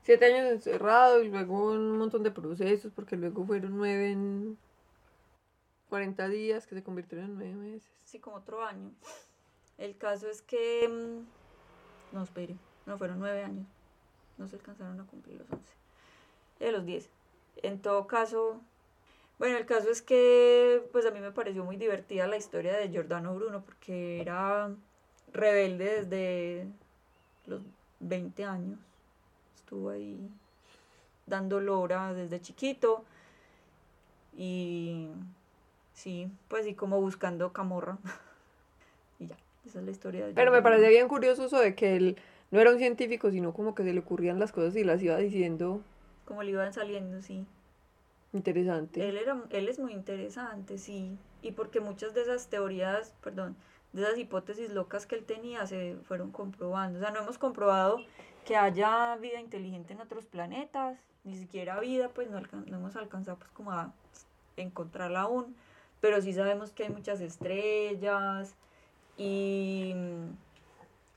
Siete años encerrado y luego un montón de procesos, porque luego fueron nueve en 40 días que se convirtieron en nueve meses. Sí, como otro año. El caso es que... Mm, no, espere. No, fueron nueve años. No se alcanzaron a cumplir los once. De los diez. En todo caso, bueno, el caso es que pues a mí me pareció muy divertida la historia de Giordano Bruno porque era rebelde desde los 20 años. Estuvo ahí dando lora desde chiquito y sí, pues y como buscando camorra. (laughs) y ya, esa es la historia de Pero me parece bien curioso eso de que él no era un científico, sino como que se le ocurrían las cosas y las iba diciendo. Como le iban saliendo, sí. Interesante. Él, era, él es muy interesante, sí. Y porque muchas de esas teorías, perdón, de esas hipótesis locas que él tenía se fueron comprobando. O sea, no hemos comprobado que haya vida inteligente en otros planetas, ni siquiera vida, pues no, no hemos alcanzado pues como a encontrarla aún, pero sí sabemos que hay muchas estrellas y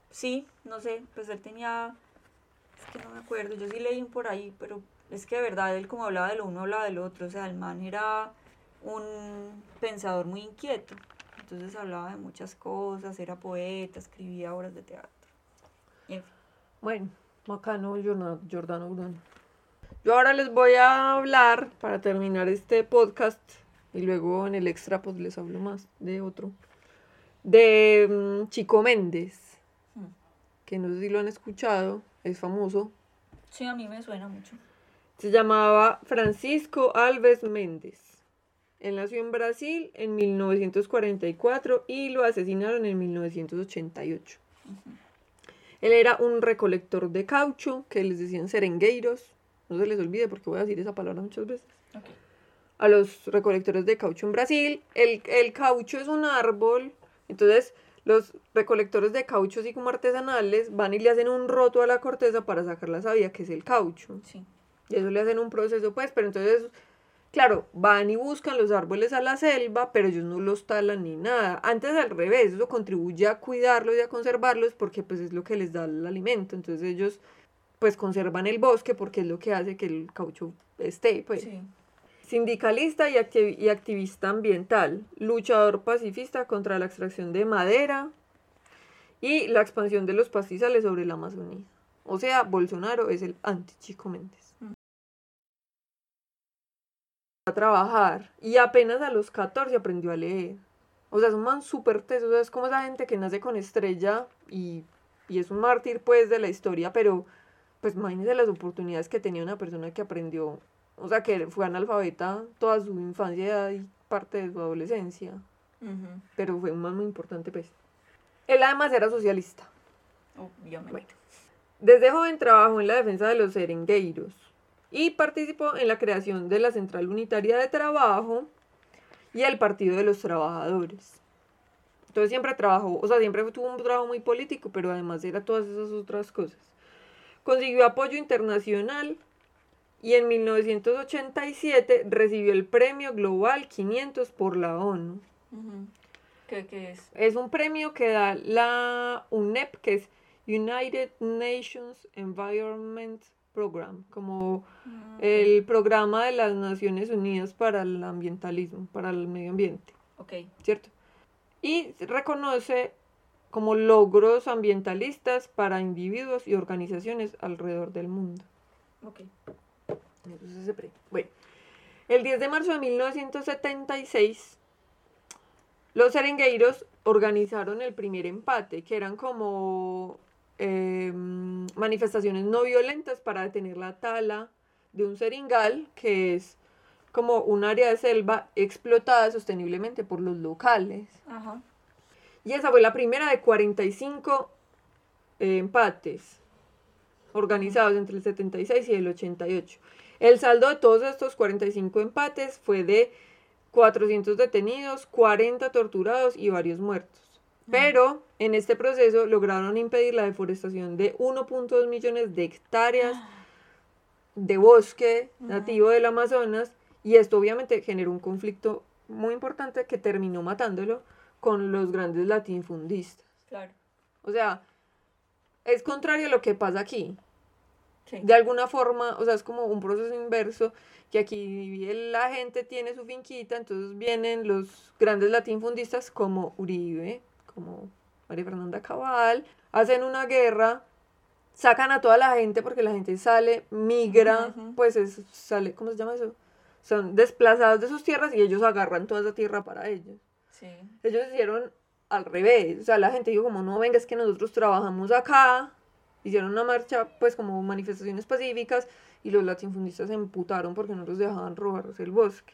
sí, no sé, pues él tenía, es que no me acuerdo, yo sí leí por ahí, pero es que de verdad él como hablaba de lo uno, hablaba del otro, o sea, el man era un pensador muy inquieto, entonces hablaba de muchas cosas, era poeta, escribía obras de teatro. Bueno, bacano Jordano Bruno. Yo ahora les voy a hablar para terminar este podcast y luego en el extra pues les hablo más de otro. De mm, Chico Méndez que no sé si lo han escuchado, es famoso. Sí, a mí me suena mucho. Se llamaba Francisco Alves Méndez. Él nació en Brasil en 1944 y lo asesinaron en 1988. Él era un recolector de caucho, que les decían serengueiros. No se les olvide porque voy a decir esa palabra muchas veces. A los recolectores de caucho en Brasil. El, el caucho es un árbol. Entonces, los recolectores de caucho, así como artesanales, van y le hacen un roto a la corteza para sacar la savia, que es el caucho. Sí. Y eso le hacen un proceso, pues, pero entonces, claro, van y buscan los árboles a la selva, pero ellos no los talan ni nada. Antes al revés, eso contribuye a cuidarlos y a conservarlos porque pues es lo que les da el alimento. Entonces ellos pues conservan el bosque porque es lo que hace que el caucho esté, pues. Sí. Sindicalista y, y activista ambiental, luchador pacifista contra la extracción de madera y la expansión de los pastizales sobre la Amazonía. O sea, Bolsonaro es el anti-Chico Méndez. A trabajar y apenas a los 14 aprendió a leer. O sea, es un man súper teso, o sea, es como esa gente que nace con estrella y, y es un mártir pues de la historia, pero pues imagínense las oportunidades que tenía una persona que aprendió o sea, que fue analfabeta toda su infancia y parte de su adolescencia. Pero fue un man muy importante, pues. Él además era socialista. Obviamente. Bueno. Desde joven trabajó en la defensa de los serengueiros y participó en la creación de la Central Unitaria de Trabajo y el Partido de los Trabajadores. Entonces siempre trabajó, o sea, siempre tuvo un trabajo muy político, pero además era todas esas otras cosas. Consiguió apoyo internacional y en 1987 recibió el Premio Global 500 por la ONU. ¿Qué, qué es? Es un premio que da la UNEP, que es United Nations Environment Program, como Ah, el programa de las Naciones Unidas para el ambientalismo, para el medio ambiente, Ok. ¿cierto? Y reconoce como logros ambientalistas para individuos y organizaciones alrededor del mundo. Ok. Entonces. Bueno, el 10 de marzo de 1976, los serengueiros organizaron el primer empate, que eran como em, manifestaciones no violentas para detener la tala de un seringal, que es como un área de selva explotada sosteniblemente por los locales. Ajá. Y esa fue la primera de 45 eh, empates organizados entre el 76 y el 88. El saldo de todos estos 45 empates fue de 400 detenidos, 40 torturados y varios muertos. Pero en este proceso lograron impedir la deforestación de 1.2 millones de hectáreas de bosque nativo del Amazonas y esto obviamente generó un conflicto muy importante que terminó matándolo con los grandes latifundistas. Claro. O sea, es contrario a lo que pasa aquí. Sí. De alguna forma, o sea, es como un proceso inverso, que aquí la gente tiene su finquita, entonces vienen los grandes latifundistas como Uribe, como María Fernanda Cabal, hacen una guerra, sacan a toda la gente porque la gente sale, migra, pues es, sale, ¿cómo se llama eso? Son desplazados de sus tierras y ellos agarran toda esa tierra para ellos. Sí. Ellos hicieron al revés. O sea, la gente dijo como, no, venga, es que nosotros trabajamos acá. Hicieron una marcha, pues, como manifestaciones pacíficas. Y los latifundistas se emputaron porque no los dejaban robarse el bosque.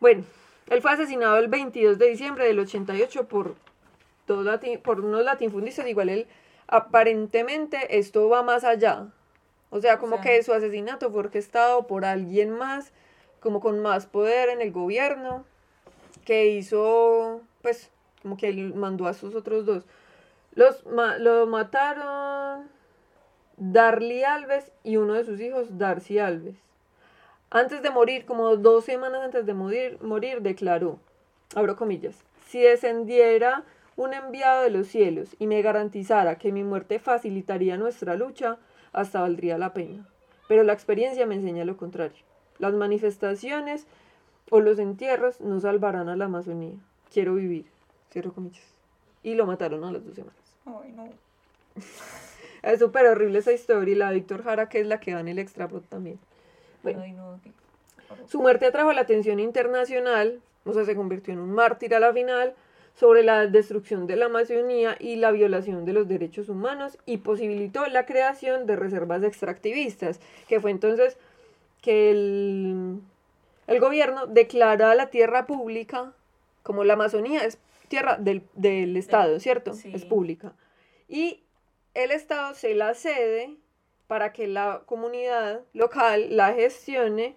Bueno, él fue asesinado el 22 de diciembre del 88 por, dos lati- por unos latifundistas. Igual él, aparentemente, esto va más allá. O sea, como sea. que su asesinato fue orquestado por alguien más, como con más poder en el gobierno, que hizo, pues, como que él mandó a sus otros dos. Los ma- lo mataron Darly Alves y uno de sus hijos, Darcy Alves. Antes de morir, como dos semanas antes de morir, morir declaró, abro comillas, si descendiera un enviado de los cielos y me garantizara que mi muerte facilitaría nuestra lucha, hasta valdría la pena. Pero la experiencia me enseña lo contrario. Las manifestaciones o los entierros no salvarán a la Amazonía. Quiero vivir. Cierro comillas. Y lo mataron a las dos semanas. Ay, no. (laughs) Es súper horrible esa historia y la de Víctor Jara, que es la que va en el extra Pod también. Bueno. Ay, no. qué horror. Su muerte atrajo la atención internacional, o sea, se convirtió en un mártir a la final, sobre la destrucción de la Amazonía y la violación de los derechos humanos y posibilitó la creación de reservas extractivistas, que fue entonces que el, el gobierno declara la tierra pública, como la Amazonía es tierra del, del Estado, ¿cierto? sí. Es pública. Y el Estado se la cede para que la comunidad local la gestione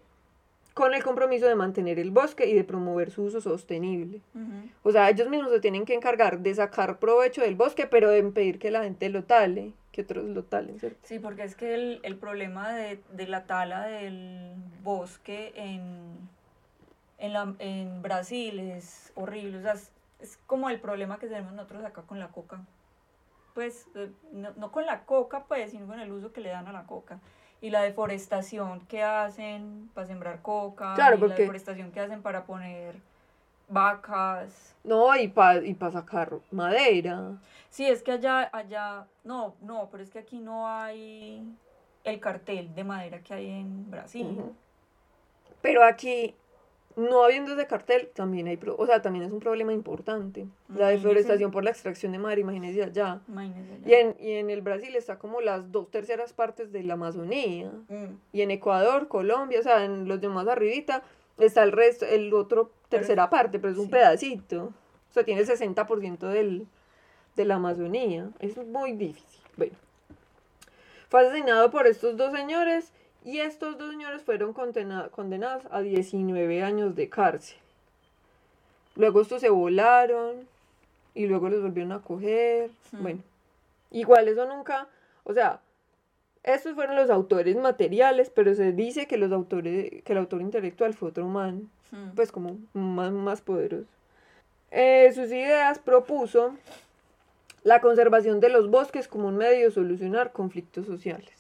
con el compromiso de mantener el bosque y de promover su uso sostenible. Ujú. O sea, ellos mismos se tienen que encargar de sacar provecho del bosque, pero de impedir que la gente lo tale, que otros lo talen, ¿cierto? Sí, porque es que el, el problema de, de la tala del bosque en, en, la- en Brasil es horrible. O sea, es, es como el problema que tenemos nosotros acá con la coca. Pues, eh, no, no con la coca, pues, sino con el uso que le dan a la coca. Y la deforestación que hacen para sembrar coca. Claro, y la porque- deforestación que hacen para poner vacas. No, y para y pa sacar madera. Sí, es que allá, allá, no, no, pero es que aquí no hay el cartel de madera que hay en Brasil. Pero aquí, no habiendo ese cartel, también hay, pro- o sea, también es un problema importante. La Imagínese. deforestación por la extracción de madera, imagínense allá. Imagínese allá. Y en, y en el Brasil está como las dos terceras partes de la Amazonía. Mm, Y en Ecuador, Colombia, o sea, en los demás arribita, está el resto, el otro Pero tercera es- parte, pero es un sí. pedacito. O sea, tiene el 60% del, de la Amazonía. Es muy difícil. Bueno. Fue asesinado por estos dos señores y estos dos señores fueron condena- condenados a 19 años de cárcel. Luego estos se volaron y luego los volvieron a coger. Hmm. Bueno, igual eso nunca, o sea, estos fueron los autores materiales, pero se dice que los autores, que el autor intelectual fue otro man, mm. pues como más, más poderoso. Eh, sus ideas propuso la conservación de los bosques como un medio de solucionar conflictos sociales.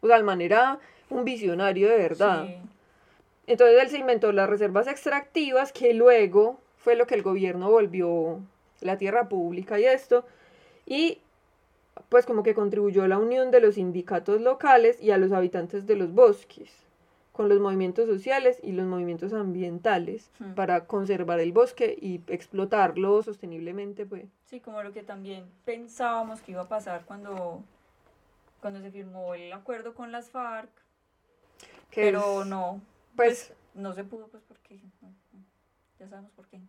O sea, de manera un visionario de verdad. Sí. Entonces él se inventó las reservas extractivas, que luego fue lo que el gobierno volvió la tierra pública y esto, y pues como que contribuyó a la unión de los sindicatos locales y a los habitantes de los bosques, con los movimientos sociales y los movimientos ambientales, Hmm. para conservar el bosque y explotarlo sosteniblemente, pues. Sí, como lo que también pensábamos que iba a pasar cuando, cuando se firmó el acuerdo con las FARC, que pero es, no, Pues, no se pudo, pues porque ya sabemos por qué.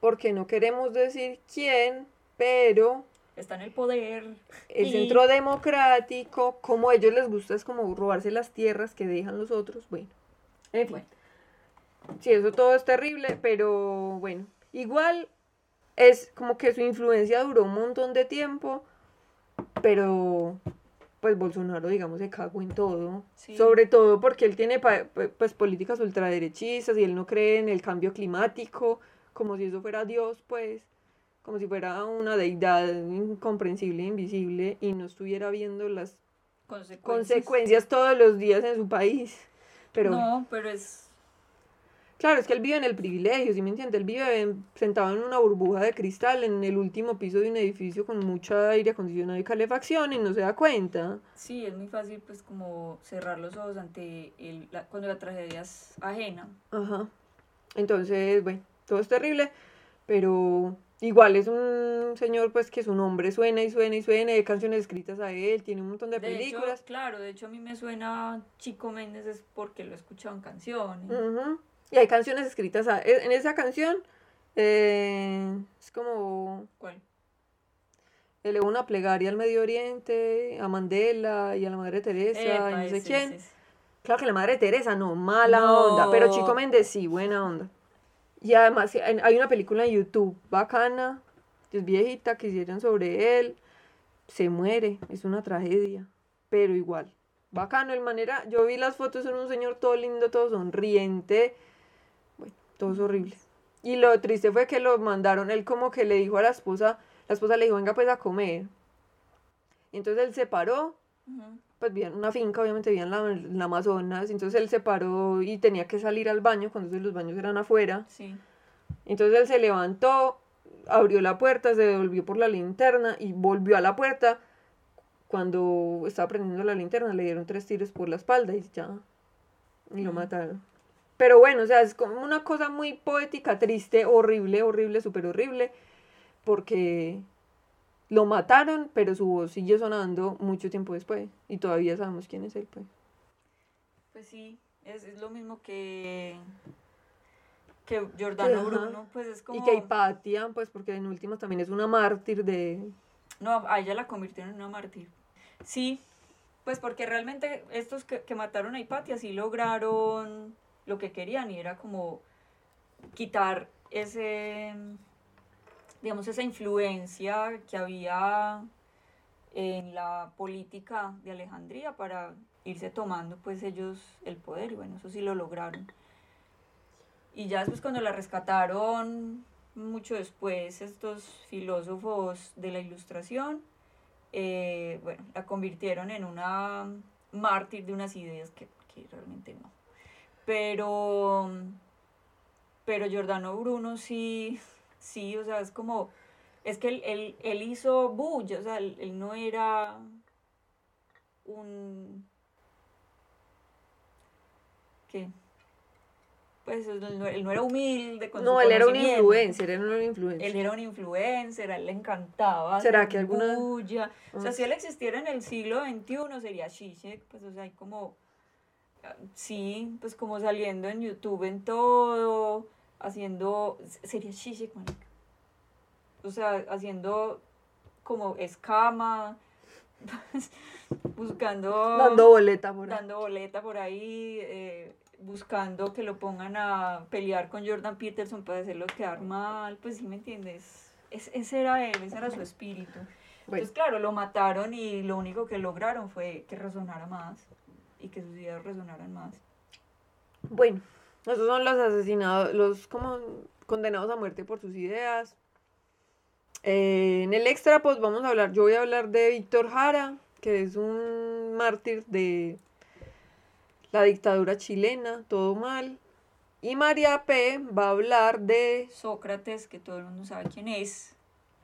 porque no queremos decir quién, pero Está en el poder. el Y- centro democrático, como a ellos les gusta es como robarse las tierras que dejan los otros, bueno. En fin. Bueno. Sí, eso todo es terrible, pero bueno, igual es como que su influencia duró un montón de tiempo, pero pues Bolsonaro, digamos, se cagó en todo. Sí. Sobre todo porque él tiene pues políticas ultraderechistas y él no cree en el cambio climático, como si eso fuera Dios, pues, como si fuera una deidad incomprensible e invisible y no estuviera viendo las Consecuencias. consecuencias todos los días en su país. Pero No, pero es. Claro, es que él vive en el privilegio, ¿sí me entiende? Él vive en- sentado en una burbuja de cristal en el último piso de un edificio con mucha aire acondicionado y calefacción y no se da cuenta. Sí, es muy fácil, pues, como cerrar los ojos ante el, la- cuando la tragedia es ajena. Ajá. Entonces, bueno, todo es terrible, pero igual es un señor pues que su nombre suena y suena y suena, hay canciones escritas a él, tiene un montón de, De películas. hecho, claro, de hecho a mí me suena Chico Méndez es porque lo he escuchado en canciones. Y hay canciones escritas a e, En esa canción eh, es como ¿Cuál? elevó una plegaria al Medio Oriente, a Mandela y a la Madre Teresa, y no sé ese, quién. ese. Claro que la Madre Teresa, no, mala No. onda, pero Chico Méndez sí, buena onda. Y además hay una película en YouTube bacana, es viejita, que hicieron sobre él, se muere, es una tragedia, pero igual, bacano el manera, yo vi las fotos, era un señor todo lindo, todo sonriente, todo es horrible. Y lo triste fue que lo mandaron, él como que le dijo a la esposa, la esposa le dijo, venga pues a comer. Y entonces él se paró, pues vivían en una finca, obviamente vivían en la, en la Amazonas, entonces él se paró y tenía que salir al baño, cuando los baños eran afuera. Sí. Entonces él se levantó, abrió la puerta, se devolvió por la linterna y volvió a la puerta. Cuando estaba prendiendo la linterna le dieron tres tiros por la espalda y ya, y lo mataron. Pero bueno, o sea, es como una cosa muy poética, triste, horrible, horrible, súper horrible, porque lo mataron, pero su voz siguió sonando mucho tiempo después y todavía sabemos quién es él, pues. Pues sí, es, es lo mismo que que Giordano Ajá. Bruno, pues es como... Y que Hipatia, pues porque en últimas también es una mártir de... No, a ella la convirtieron en una mártir. Sí, pues porque realmente estos que, que mataron a Hipatia sí lograron lo que querían y era como quitar ese, digamos, esa influencia que había en la política de Alejandría para irse tomando pues ellos el poder y bueno, eso sí lo lograron. Y ya después cuando la rescataron, mucho después, estos filósofos de la ilustración, eh, bueno, la convirtieron en una mártir de unas ideas que, que realmente no. Pero, pero Giordano Bruno sí, (laughs) sí, o sea, es como, es que él, él, él hizo bulla, o sea, él, él no era un... ¿Qué? Pues él no, él no era humilde con su No, él era un influencer, él era un influencer. Él era un influencer, a él le encantaba. ¿Será que alguna- bulla. O sea, Ah. si él existiera en el siglo XXI sería Zizek, pues o sea, hay como, sí, pues como saliendo en YouTube en todo, haciendo, sería Zizek, marica. O sea, haciendo como escama, (laughs) buscando Dando boleta por ahí. dando boleta por ahí, eh, buscando que lo pongan a pelear con Jordan Peterson para hacerlo quedar mal, pues sí me entiendes. Es- ese era él, ese era su espíritu. Bueno, Entonces, claro, lo mataron y lo único que lograron fue que resonara más y que sus ideas resonaran más. bueno, esos son los asesinados, los como condenados a muerte por sus ideas. Eh, en el extra, pues vamos a hablar, yo voy a hablar de Víctor Jara, que es un mártir de la dictadura chilena, todo mal. Y María P. va a hablar de Sócrates, que todo el mundo sabe quién es,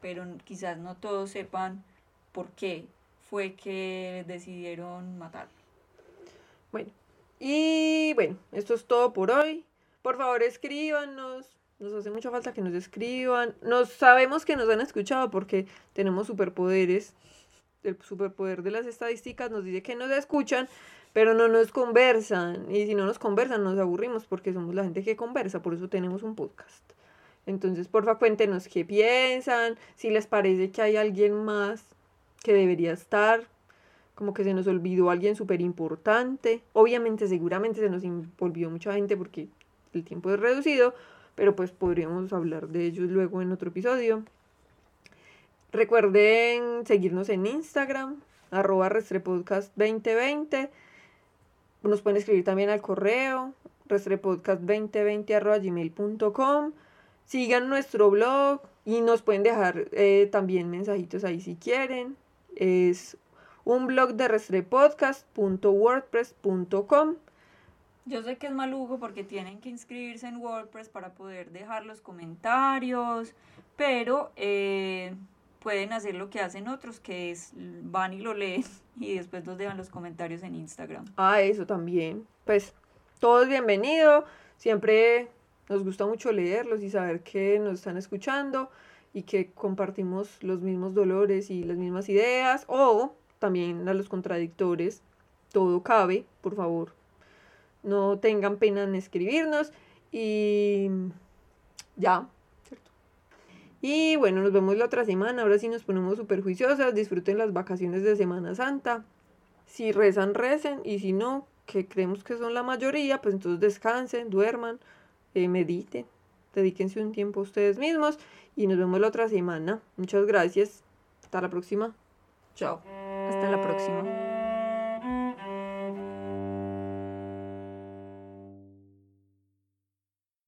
pero quizás no todos sepan por qué fue que decidieron matarlo. Bueno, y bueno, esto es todo por hoy. Por favor, escríbanos. Nos hace mucha falta que nos escriban. Nos sabemos que nos han escuchado porque tenemos superpoderes. El superpoder de las estadísticas nos dice que nos escuchan, pero no nos conversan. Y si no nos conversan, nos aburrimos porque somos la gente que conversa. Por eso tenemos un podcast. Entonces, porfa, cuéntenos qué piensan. Si les parece que hay alguien más que debería estar como que se nos olvidó alguien súper importante. Obviamente, seguramente se nos olvidó mucha gente porque el tiempo es reducido, pero pues podríamos hablar de ellos luego en otro episodio. Recuerden seguirnos en Instagram, arroba restrepodcast2020. Nos pueden escribir también al correo, restrepodcast2020 arroba gmail.com. Sigan nuestro blog y nos pueden dejar eh, también mensajitos ahí si quieren. Es un blog de restrepodcast.wordpress.com. Yo sé que es maluco porque tienen que inscribirse en WordPress para poder dejar los comentarios, pero eh, pueden hacer lo que hacen otros, que es van y lo leen (laughs) y después nos dejan los comentarios en Instagram. Ah, eso también. Pues todo es bienvenido. Siempre nos gusta mucho leerlos y saber que nos están escuchando y que compartimos los mismos dolores y las mismas ideas o también a los contradictores. Todo cabe, por favor. No tengan pena en escribirnos y ya. ¿cierto? Y bueno, nos vemos la otra semana. Ahora sí nos ponemos súper juiciosas. Disfruten las vacaciones de Semana Santa. Si rezan, recen. Y si no, que creemos que son la mayoría, pues entonces descansen, duerman, eh, mediten. Dedíquense un tiempo a ustedes mismos. Y nos vemos la otra semana. Muchas gracias. Hasta la próxima. Chao. La próxima.